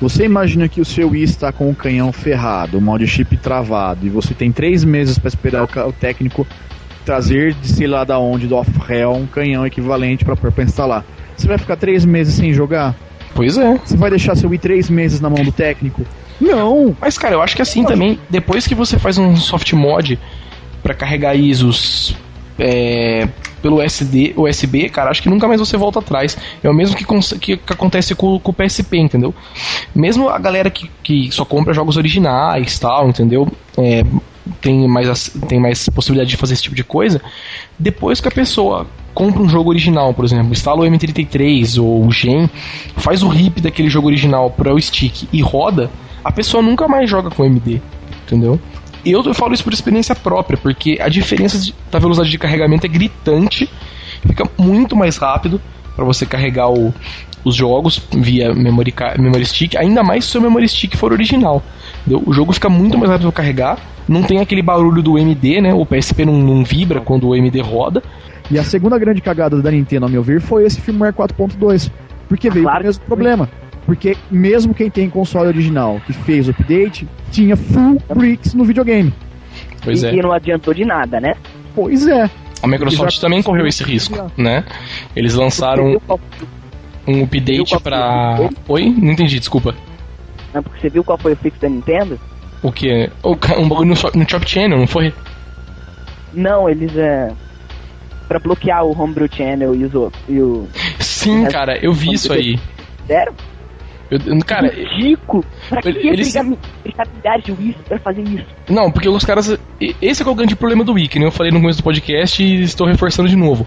Você imagina que o seu Wii está com o canhão ferrado, o mod chip travado, e você tem três meses para esperar o, técnico trazer de sei lá da onde, do off-rail, um canhão equivalente para instalar. Você vai ficar três meses sem jogar? Pois é. Você vai deixar seu Wii três meses na mão do técnico? Não. Mas, cara, eu acho que assim também, depois que você faz um soft mod para carregar ISOs é, pelo SD, USB, cara, acho que nunca mais você volta atrás. É o mesmo que, que, que acontece com, com, o PSP, entendeu? Mesmo a galera que, que só compra jogos originais tal, entendeu? É, tem mais, tem mais possibilidade de fazer esse tipo de coisa. Depois que a pessoa compra um jogo original, por exemplo, instala o M33 ou o Gen, faz o RIP daquele jogo original para o stick e roda, a pessoa nunca mais joga com MD, entendeu? Eu, eu falo isso por experiência própria, porque a diferença de, da velocidade de carregamento é gritante, fica muito mais rápido para você carregar o, os jogos via memory, memory stick, ainda mais se o seu memory stick for original. Entendeu? O jogo fica muito mais rápido para carregar, não tem aquele barulho do MD, né? O PSP não, não vibra quando o MD roda. E a segunda grande cagada da Nintendo, ao meu ver, foi esse firmware 4.2. Porque veio claro. o mesmo problema. Porque mesmo quem tem console original que fez o update, tinha full bricks no videogame. Pois e, é. e não adiantou de nada, né? Pois é. A Microsoft já também correu esse risco, né? Eles lançaram um update pra. Oi? Não entendi, desculpa. Não, porque você viu qual foi o fix da Nintendo? O que? Um bagulho no, no Shop Channel, não foi? Não, eles é. Pra bloquear o Homebrew Channel e, os, e o. Sim, cara, eu vi isso aí. Sério? Eu, cara, Ridículo! Pra que eles- milhares de Wii pra fazer isso? Não, porque os caras. e- Esse é é o grande problema do Wiki, né? Eu falei no começo do podcast e estou reforçando de novo.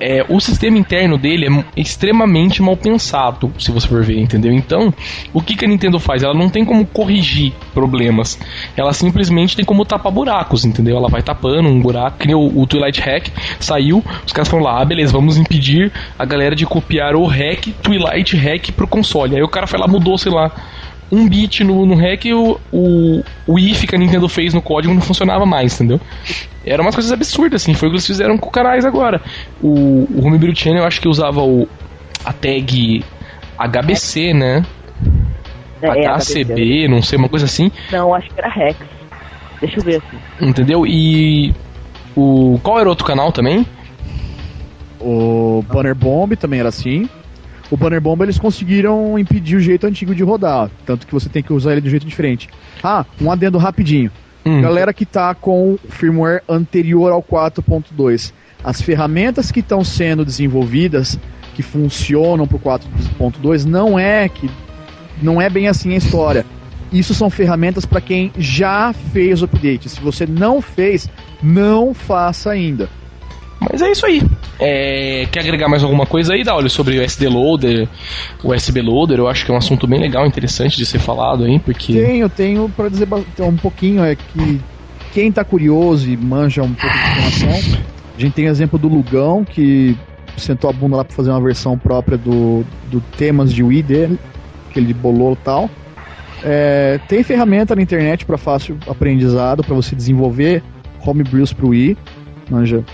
É, o sistema interno dele é extremamente mal pensado, se você for ver, entendeu? Então, o que, que a Nintendo faz? Ela não tem como corrigir problemas. Ela simplesmente tem como tapar buracos, entendeu? Ela vai tapando um buraco, que nem o, o Twilight Hack saiu, os caras foram lá, ah, beleza, vamos impedir a galera de copiar o hack, Twilight Hack pro console. Aí o cara foi lá, mudou, sei lá, um bit no, no hack e o, o, o if que a Nintendo fez no código não funcionava mais, entendeu? Eram umas coisas absurdas, assim, foi o que eles fizeram com canais agora. O, o Homebrew Channel eu acho que usava o, a tag HBC, né? É, HCB, não sei, uma coisa assim, Não, acho que era Rex. Deixa eu ver assim. entendeu? E o qual era o outro canal também? O Banner Bomb também era assim. O Banner Bomb eles conseguiram impedir o jeito antigo de rodar, tanto que você tem que usar ele de um jeito diferente. Ah, um adendo rapidinho. Hum, Galera que tá com o firmware anterior ao 4.2, as ferramentas que estão sendo desenvolvidas que funcionam pro 4.2 não é que não é bem assim a história. Isso são ferramentas para quem já fez o update. Se você não fez, não faça ainda. Mas é isso aí. É, quer agregar mais alguma coisa aí, Daulio, sobre o SD Loader, o USB Loader? Eu acho que é um assunto bem legal, interessante de ser falado aí, porque. Tenho, tenho para dizer ba- um pouquinho é que quem tá curioso e manja um pouco de informação, a gente tem o exemplo do Lugão que sentou a bunda lá para fazer uma versão própria do, do temas de Wii dele, que ele bolou e tal. É, tem ferramenta na internet para fácil aprendizado para você desenvolver homebrews pro Wii, manja.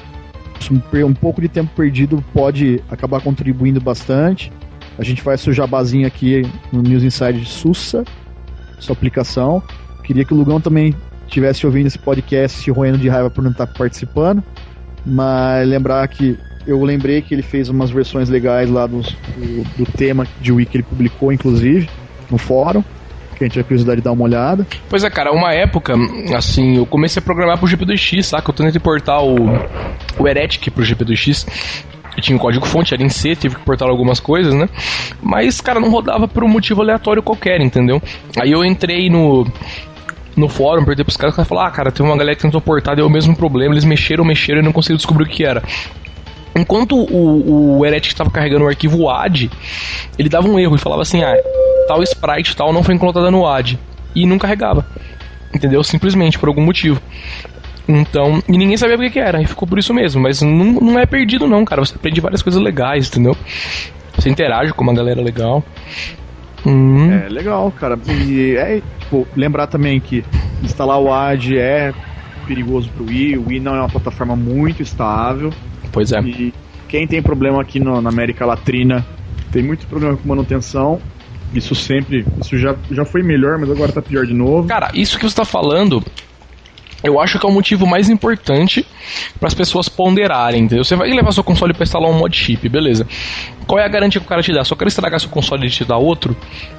Um, um pouco de tempo perdido pode acabar contribuindo bastante. A gente faz seu jabazinho aqui no News Inside de Sussa, sua aplicação. Queria que o Lugão também estivesse ouvindo esse podcast se roendo de raiva por não estar participando. Mas lembrar que eu lembrei que ele fez umas versões legais lá do, do tema de Wii que ele publicou, inclusive, no fórum. Que a gente tiver curiosidade de dar uma olhada. Pois é, cara, uma época, assim, eu comecei a programar pro GP2X, saca? Eu tentei importar o, o Heretic pro GP2X. Eu tinha um código fonte, era em C, tive que portar algumas coisas, né? Mas, cara, não rodava por um motivo aleatório qualquer, entendeu? Aí eu entrei no. No fórum, perguntei pros caras, os caras falaram, ah, cara, tem uma galera que tentou portar, deu o mesmo problema, eles mexeram, mexeram e não conseguiram descobrir o que era. Enquanto o, o Heretic estava carregando o arquivo AD, ele dava um erro e falava assim, ah, tal sprite tal não foi encontrada no AD. E não carregava. Entendeu? Simplesmente, por algum motivo. Então, e ninguém sabia o que, que era, e ficou por isso mesmo. Mas não, não é perdido não, cara. Você aprende várias coisas legais, entendeu? Você interage com uma galera legal. Hum, É legal, cara. E é, tipo, lembrar também que instalar o AD é perigoso pro Wii. O Wii não é uma plataforma muito estável. Pois é. E quem tem problema aqui no- na América Latina tem muito problema com manutenção. Isso sempre. Isso já, já foi melhor, mas agora tá pior de novo. Cara, isso que você tá falando, eu acho que é o motivo mais importante para as pessoas ponderarem, entendeu? Você vai levar seu console para instalar um mod chip, beleza. Qual é a garantia que o cara te dá? O cara estragar seu console e te dá outro,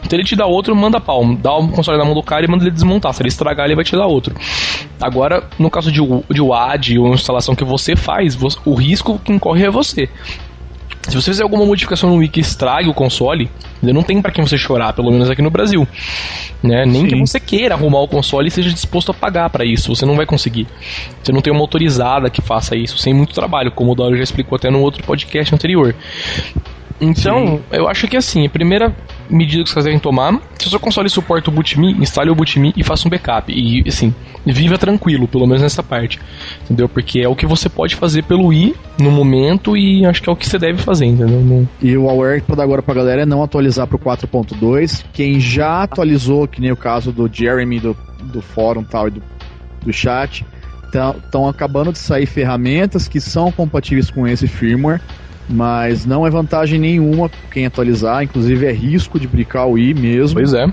se ele te dá outro, manda pau. Dá o console na mão do cara e manda ele desmontar. Se ele estragar, ele vai te dar outro. Agora, no caso de, de WAD ou instalação que você faz, o risco quem corre é você. Se você fizer alguma modificação no Wiki que estrague o console, entendeu? não tem pra quem você chorar, pelo menos aqui no Brasil. Né? Nem Sim. que você queira arrumar o console e seja disposto a pagar pra isso. Você não vai conseguir. Você não tem uma autorizada que faça isso sem muito trabalho, como o Dório já explicou até no outro podcast anterior. Então, eu acho que assim, a primeira medida que vocês devem tomar, se o seu console suporta o BootMe, instale o BootMe e faça um backup. E assim, viva tranquilo, pelo menos nessa parte. Entendeu? Porque é o que você pode fazer pelo Wii no momento e acho que é o que você deve fazer, entendeu? Não- E o aware pra dar agora pra galera é não atualizar pro 4.2. Quem já atualizou, que nem o caso do Jeremy do, do fórum tal e do, do chat, estão acabando de sair ferramentas que são compatíveis com esse firmware. Mas não é vantagem nenhuma quem atualizar, inclusive é risco de brincar o i mesmo. Pois é.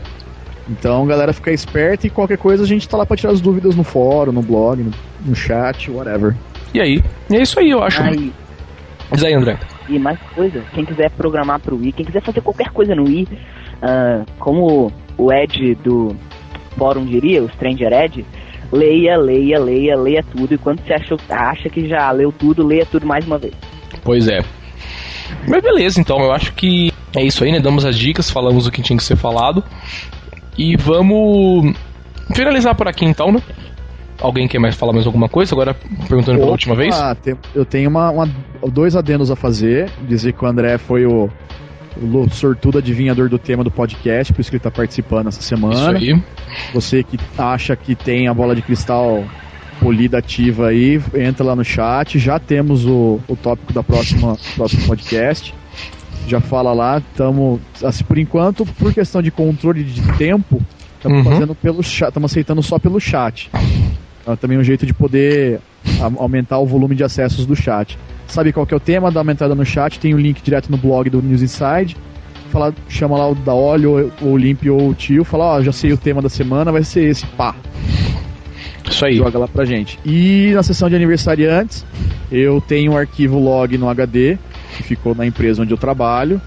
Então, galera, fica esperta e qualquer coisa a gente tá lá pra tirar as dúvidas no fórum, no blog, no, no chat, whatever. E aí? E é isso aí, eu acho. Aí, Diz aí, André. e mais coisa, quem quiser programar pro Wii, quem quiser fazer qualquer coisa no Wii, ah, como o Ed do fórum diria, o Stranger Ed, leia, leia, leia, leia tudo. E quando você acha, acha que já leu tudo, leia tudo mais uma vez. Pois é. Mas beleza, então, eu acho que é isso aí, né? Damos as dicas, falamos o que tinha que ser falado. E vamos finalizar por aqui então, né? Alguém quer mais falar mais alguma coisa? Agora perguntando pela última vez? Ah, eu tenho uma, uma- dois adendos a fazer. Dizer que o André foi o, o sortudo adivinhador do tema do podcast, por isso que ele tá participando essa Isso semana. aí. Você que acha que tem a bola de cristal polida ativa aí, entra lá no chat. Já temos o, o tópico da próxima próximo podcast. Já fala lá, estamos assim, por enquanto, por questão de controle de tempo, estamos Uhum. fazendo pelo chat, estamos aceitando só pelo chat. É também um jeito de poder aumentar o volume de acessos do chat. Sabe qual que é o tema? Dá uma entrada no chat, tem o link direto no blog do News Inside. Fala, chama lá o da Olho, ou, o Limp ou o Tio, fala, ó, já sei o tema da semana, vai ser esse, pá, Isso aí. joga lá pra gente. E na sessão de aniversariantes, eu tenho um arquivo log no HD, que ficou na empresa onde eu trabalho,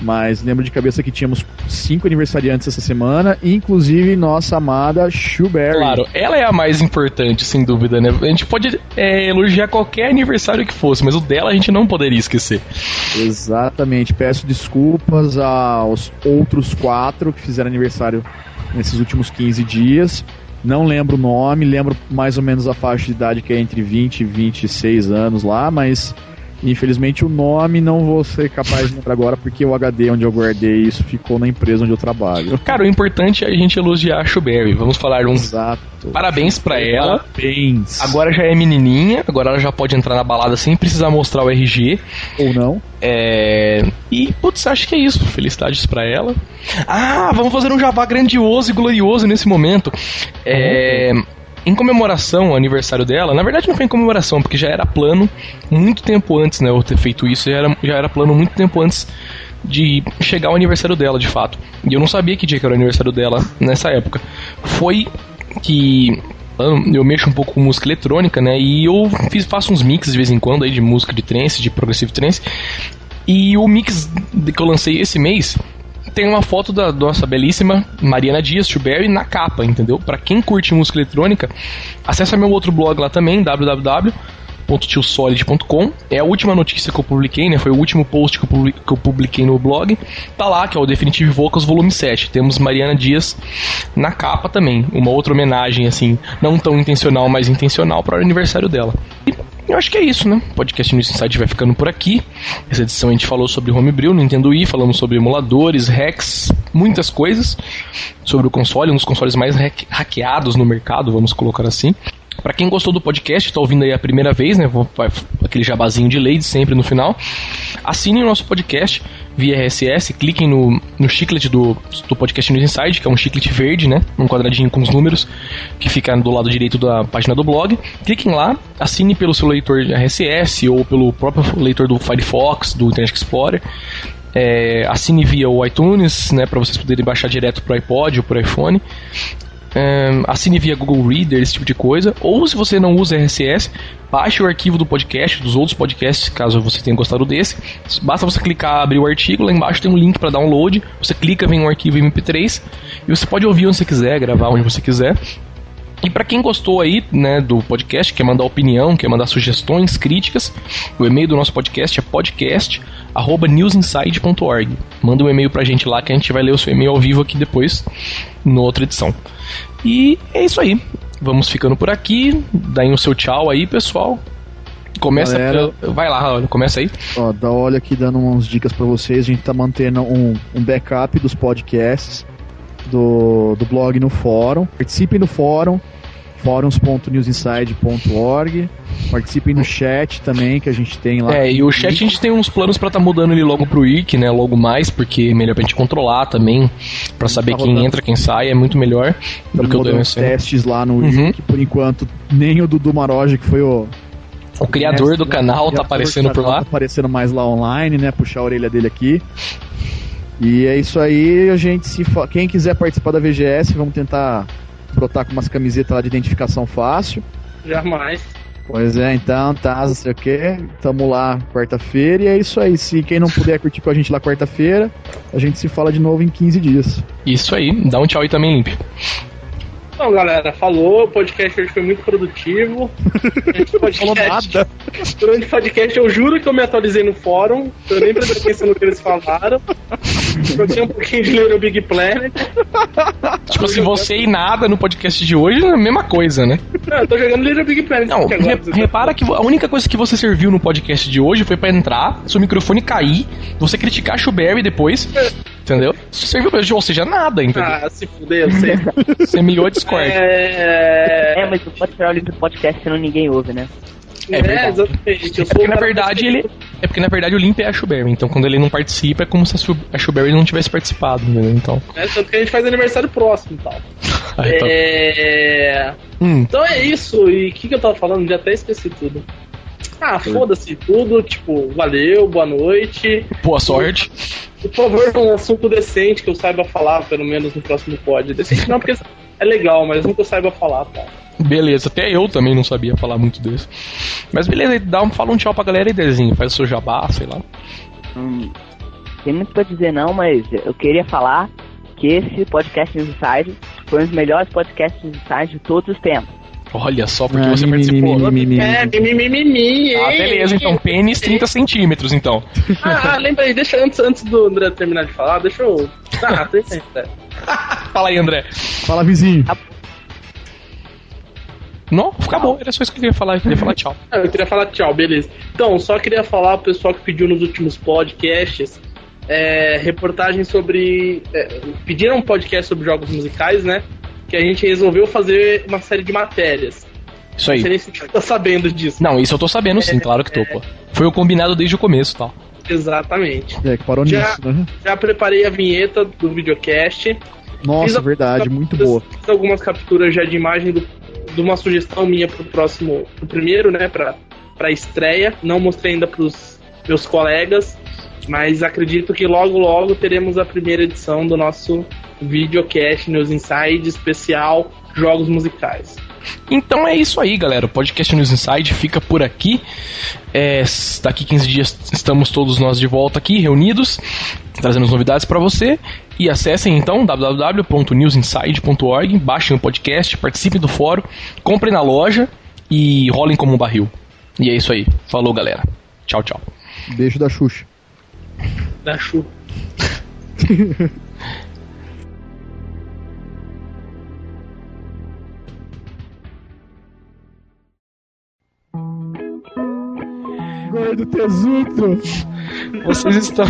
mas lembro de cabeça que tínhamos cinco aniversariantes essa semana, inclusive nossa amada Shuberry. Claro, ela é a mais importante, sem dúvida, né? A gente pode é, elogiar qualquer aniversário que fosse, mas o dela a gente não poderia esquecer. Exatamente. Peço desculpas aos outros quatro que fizeram aniversário nesses últimos 15 dias. Não lembro o nome, lembro mais ou menos a faixa de idade que é entre 20 e 26 anos lá, mas infelizmente o nome não vou ser capaz de lembrar agora porque o HD onde eu guardei isso ficou na empresa onde eu trabalho. Cara, o importante é a gente elogiar a Shuberry. Vamos falar uns Exato. parabéns pra ela. Parabéns. Agora já é menininha, agora ela já pode entrar na balada sem precisar mostrar o RG. Ou não. É... E, putz, acho que é isso. Felicidades pra ela. Ah, vamos fazer um jabá grandioso e glorioso nesse momento. É... Em comemoração ao aniversário dela, na verdade não foi em comemoração, porque já era plano muito tempo antes, né? Eu ter feito isso, já era, já era plano muito tempo antes de chegar o aniversário dela, de fato. E eu não sabia que dia que era o aniversário dela nessa época. Foi que eu mexo um pouco com música eletrônica, né? E eu fiz, faço uns mixes de vez em quando aí de música de trance, de progressive trance. E o mix que eu lancei esse mês tem uma foto da nossa belíssima Mariana Dias Schuberry na capa, entendeu? Pra quem curte música eletrônica, acessa meu outro blog lá também, www.tiosolid.com. É a última notícia que eu publiquei, né? Foi o último post que eu publi- que eu publiquei no blog. Tá lá, que é o Definitive Vocals Volume 7. Temos Mariana Dias na capa também. Uma outra homenagem, assim, não tão intencional, mas intencional para o aniversário dela. E eu acho que é isso, né? O podcast News Insight vai ficando por aqui. Essa edição a gente falou sobre Homebrew, Nintendo Wii, falamos sobre emuladores, hacks, muitas coisas sobre o console, um dos consoles mais hack- hackeados no mercado, vamos colocar assim. Pra quem gostou do podcast, tá ouvindo aí a primeira vez, né? Aquele jabazinho de lei sempre no final. Assinem o nosso podcast via RSS, cliquem no, no chiclete do, do podcast News Inside, que é um chiclete verde, né? Um quadradinho com os números, que fica do lado direito da página do blog. Cliquem lá, assine pelo seu leitor RSS ou pelo próprio leitor do Firefox, do Internet Explorer. É, assine via o iTunes, né, para vocês poderem baixar direto pro iPod ou pro iPhone. Ahn, assine via Google Reader, esse tipo de coisa. Ou se você não usa RSS, baixe o arquivo do podcast, dos outros podcasts, caso você tenha gostado desse. Basta você clicar, abrir o artigo, lá embaixo tem um link para download. Você clica, vem um arquivo MP3 e você pode ouvir onde você quiser, gravar onde você quiser. E para quem gostou aí, né, do podcast, quer mandar opinião, quer mandar sugestões, críticas, o e-mail do nosso podcast é podcast@newsinside.org. Manda um e-mail pra gente lá que a gente vai ler o seu e-mail ao vivo aqui depois, na outra edição. E é isso aí. Vamos ficando por aqui. Daí o seu tchau aí, pessoal. Começa Galera. pela- Vai lá, Raul, começa aí. Ó, dá olho aqui dando umas dicas pra vocês. A gente tá mantendo um, um backup dos podcasts do, do blog no fórum. Participem do fórum, forums.newsinside.org. Participem no chat também, que a gente tem lá. É, e o chat a gente tem uns planos pra tá mudando ele logo pro Wiki, né? Logo mais, porque é melhor pra gente controlar também, pra saber Tá quem rodando. entra, quem sai, é muito melhor do Estamos que o DMC. testes lá no Uhum. Wiki, por enquanto nem o Dudu Maroja, que foi o O criador do canal tá do aparecendo por lá. Tá aparecendo mais lá online, né? Puxar a orelha dele aqui. E é isso aí, a gente se fa- quem quiser participar da VGS, vamos tentar brotar com umas camisetas lá de identificação fácil. Jamais. Pois é, então, tá, não sei o que. Tamo lá quarta-feira e é isso aí. Se quem não puder curtir com a gente lá quarta-feira, a gente se fala de novo em 15 dias. Isso aí, dá um tchau aí também, Limp. Então, galera, falou. O podcast hoje foi muito produtivo. Podcast, nada. durante o podcast, eu juro que eu me atualizei no fórum. Eu nem prestei atenção no que eles falaram. Eu tinha um pouquinho de ler o Big Planet. Tipo, se você e nada no podcast de hoje é a mesma coisa, né? Não, eu tô jogando Little Big Planet. Não, agora. re- repara que a única coisa que você serviu no podcast de hoje foi pra entrar, seu microfone cair, você criticar a Shuberry depois, entendeu? Isso serviu pra ou seja, nada, entendeu? Ah, se fuder, eu sei. Você miou Discord. É, É, mas não pode tirar o link do podcast senão ninguém ouve, né? É é, verdade. exatamente. Eu É porque na verdade ele. É porque na verdade o Limp é a Shuberry, então quando ele não participa é como se a Shu- a Shuberry não tivesse participado, entendeu? Então. É, tanto que a gente faz aniversário próximo e tal. Aí, tá. É... Hum, Então é isso. E o que, que eu tava falando? Já até esqueci tudo. Ah, foda-se tudo. Tipo, valeu, boa noite. boa sorte. Por favor, um assunto decente que eu saiba falar, pelo menos no próximo pod. Decente não, porque é legal, mas nunca eu saiba falar, tá? Beleza, até eu também não sabia falar muito desse. Mas beleza, dá um, fala um tchau pra galera aí, Dezinho. Faz o seu jabá, sei lá. Hum, tem muito pra dizer não, mas eu queria falar que esse podcast Inside foi um dos melhores podcasts Inside de todos os tempos. Olha só, porque Ah, você mi, participou. mi, mi, mi, mi. É, mimimi, Ah, beleza, então pênis 30 centímetros, então. Ah, ah, lembra aí, deixa antes, antes do André terminar de falar, deixa eu. Ah, tem certo. Fala aí, André. Fala, vizinho. Não, acabou, era só isso que eu queria falar, eu queria falar tchau. Ah, eu queria falar tchau, beleza. Então, só queria falar pro pessoal que pediu nos últimos podcasts é, reportagem sobre. É, pediram um podcast sobre jogos musicais, né? Que a gente resolveu fazer uma série de matérias. Isso Não aí. sei nem se você tá sabendo disso. Não, isso eu tô sabendo sim, claro que tô, pô. Foi o combinado desde o começo, tal. Exatamente. É, que parou Já- nisso, né? Já preparei a vinheta do videocast. Nossa, verdade, muito boa. Fiz algumas capturas já de imagem do, de uma sugestão minha pro próximo, pro primeiro, né, pra, pra estreia. Não mostrei ainda pros meus colegas, mas acredito que logo, logo teremos a primeira edição do nosso videocast News Inside especial Jogos Musicais. Então é isso aí, galera. O podcast News Inside fica por aqui. É, daqui 15 dias estamos todos nós de volta aqui, reunidos, trazendo as novidades para você. E acessem então www.newsinside.org, baixem o podcast, participem do fórum, comprem na loja e rolem como um barril. E é isso aí. Falou, galera. Tchau, tchau. Beijo da Xuxa. Da Chu. Gordo tesudo. Vocês estão.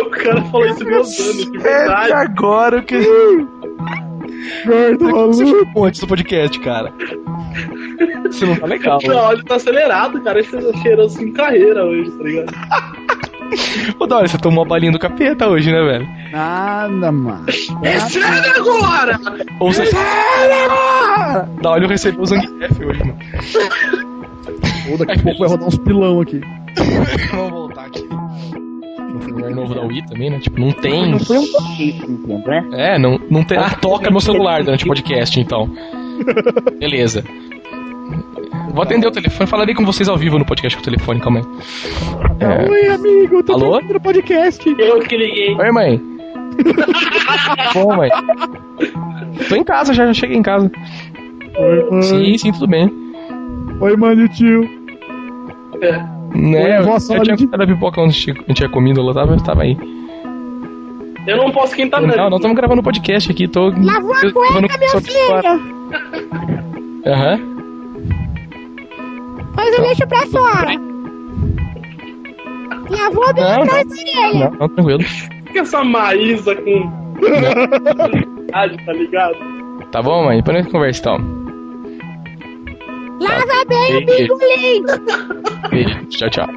O cara falou isso me usando, de É verdade. agora que. Gordo Você maluco. foi antes do podcast, cara. Você não tá legal. né? Não, ele tá acelerado, cara. Esse cheirou assim carreira hoje, tá ligado? Ô, Dória, você tomou a balinha do capeta hoje, né, velho? Nada, mano. É sério agora! Ou você. Dória recebeu o Zangief hoje, mano. Ou daqui a pouco vai rodar uns pilão aqui. Vamos voltar aqui. No celular novo da Wii também, né? Tipo, não tem. Não foi um podcast, né? É, não, não tem. Ah, toca meu celular durante o podcast, então. Beleza. Vou atender o telefone, falarei com vocês ao vivo no podcast com o telefone, calma aí. É. Oi, amigo. Tô Alô? ouvindo o podcast. Eu que liguei. Oi, mãe. Bom, mãe. Tô em casa já, já cheguei em casa. Oi, mãe. Sim, sim, tudo bem. Oi, mano e tio. Né, Oi, vó eu tinha comido a pipoca onde a gente tinha comido, ela tava, tava aí. Eu não posso quem tá Não, vendo. nós estamos gravando podcast aqui, tô. Lavou a cueca, meu filho. Aham. Pôs o lixo pra fora. Lavou bem Não, a não. Não, não, tranquilo. Fica essa Maísa com. tá ligado? Tá bom, mãe? Depois a gente conversa então. Lava bem o Beijo. bigolim. Beijo. Tchau, tchau.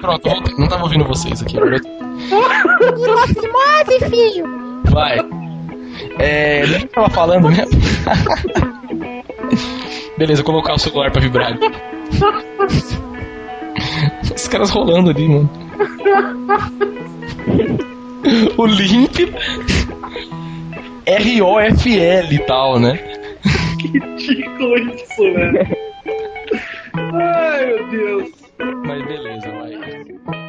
Pronto, voltei. Não tava ouvindo vocês aqui. agora eu- filho. Vai. É. Que eu tava falando mesmo? Beleza, colocar o celular pra vibrar. Os caras rolando ali, mano. O Limp. R-O-F-L e tal, né? Que ridículo isso, velho. Ai, meu Deus. Mas beleza, vai.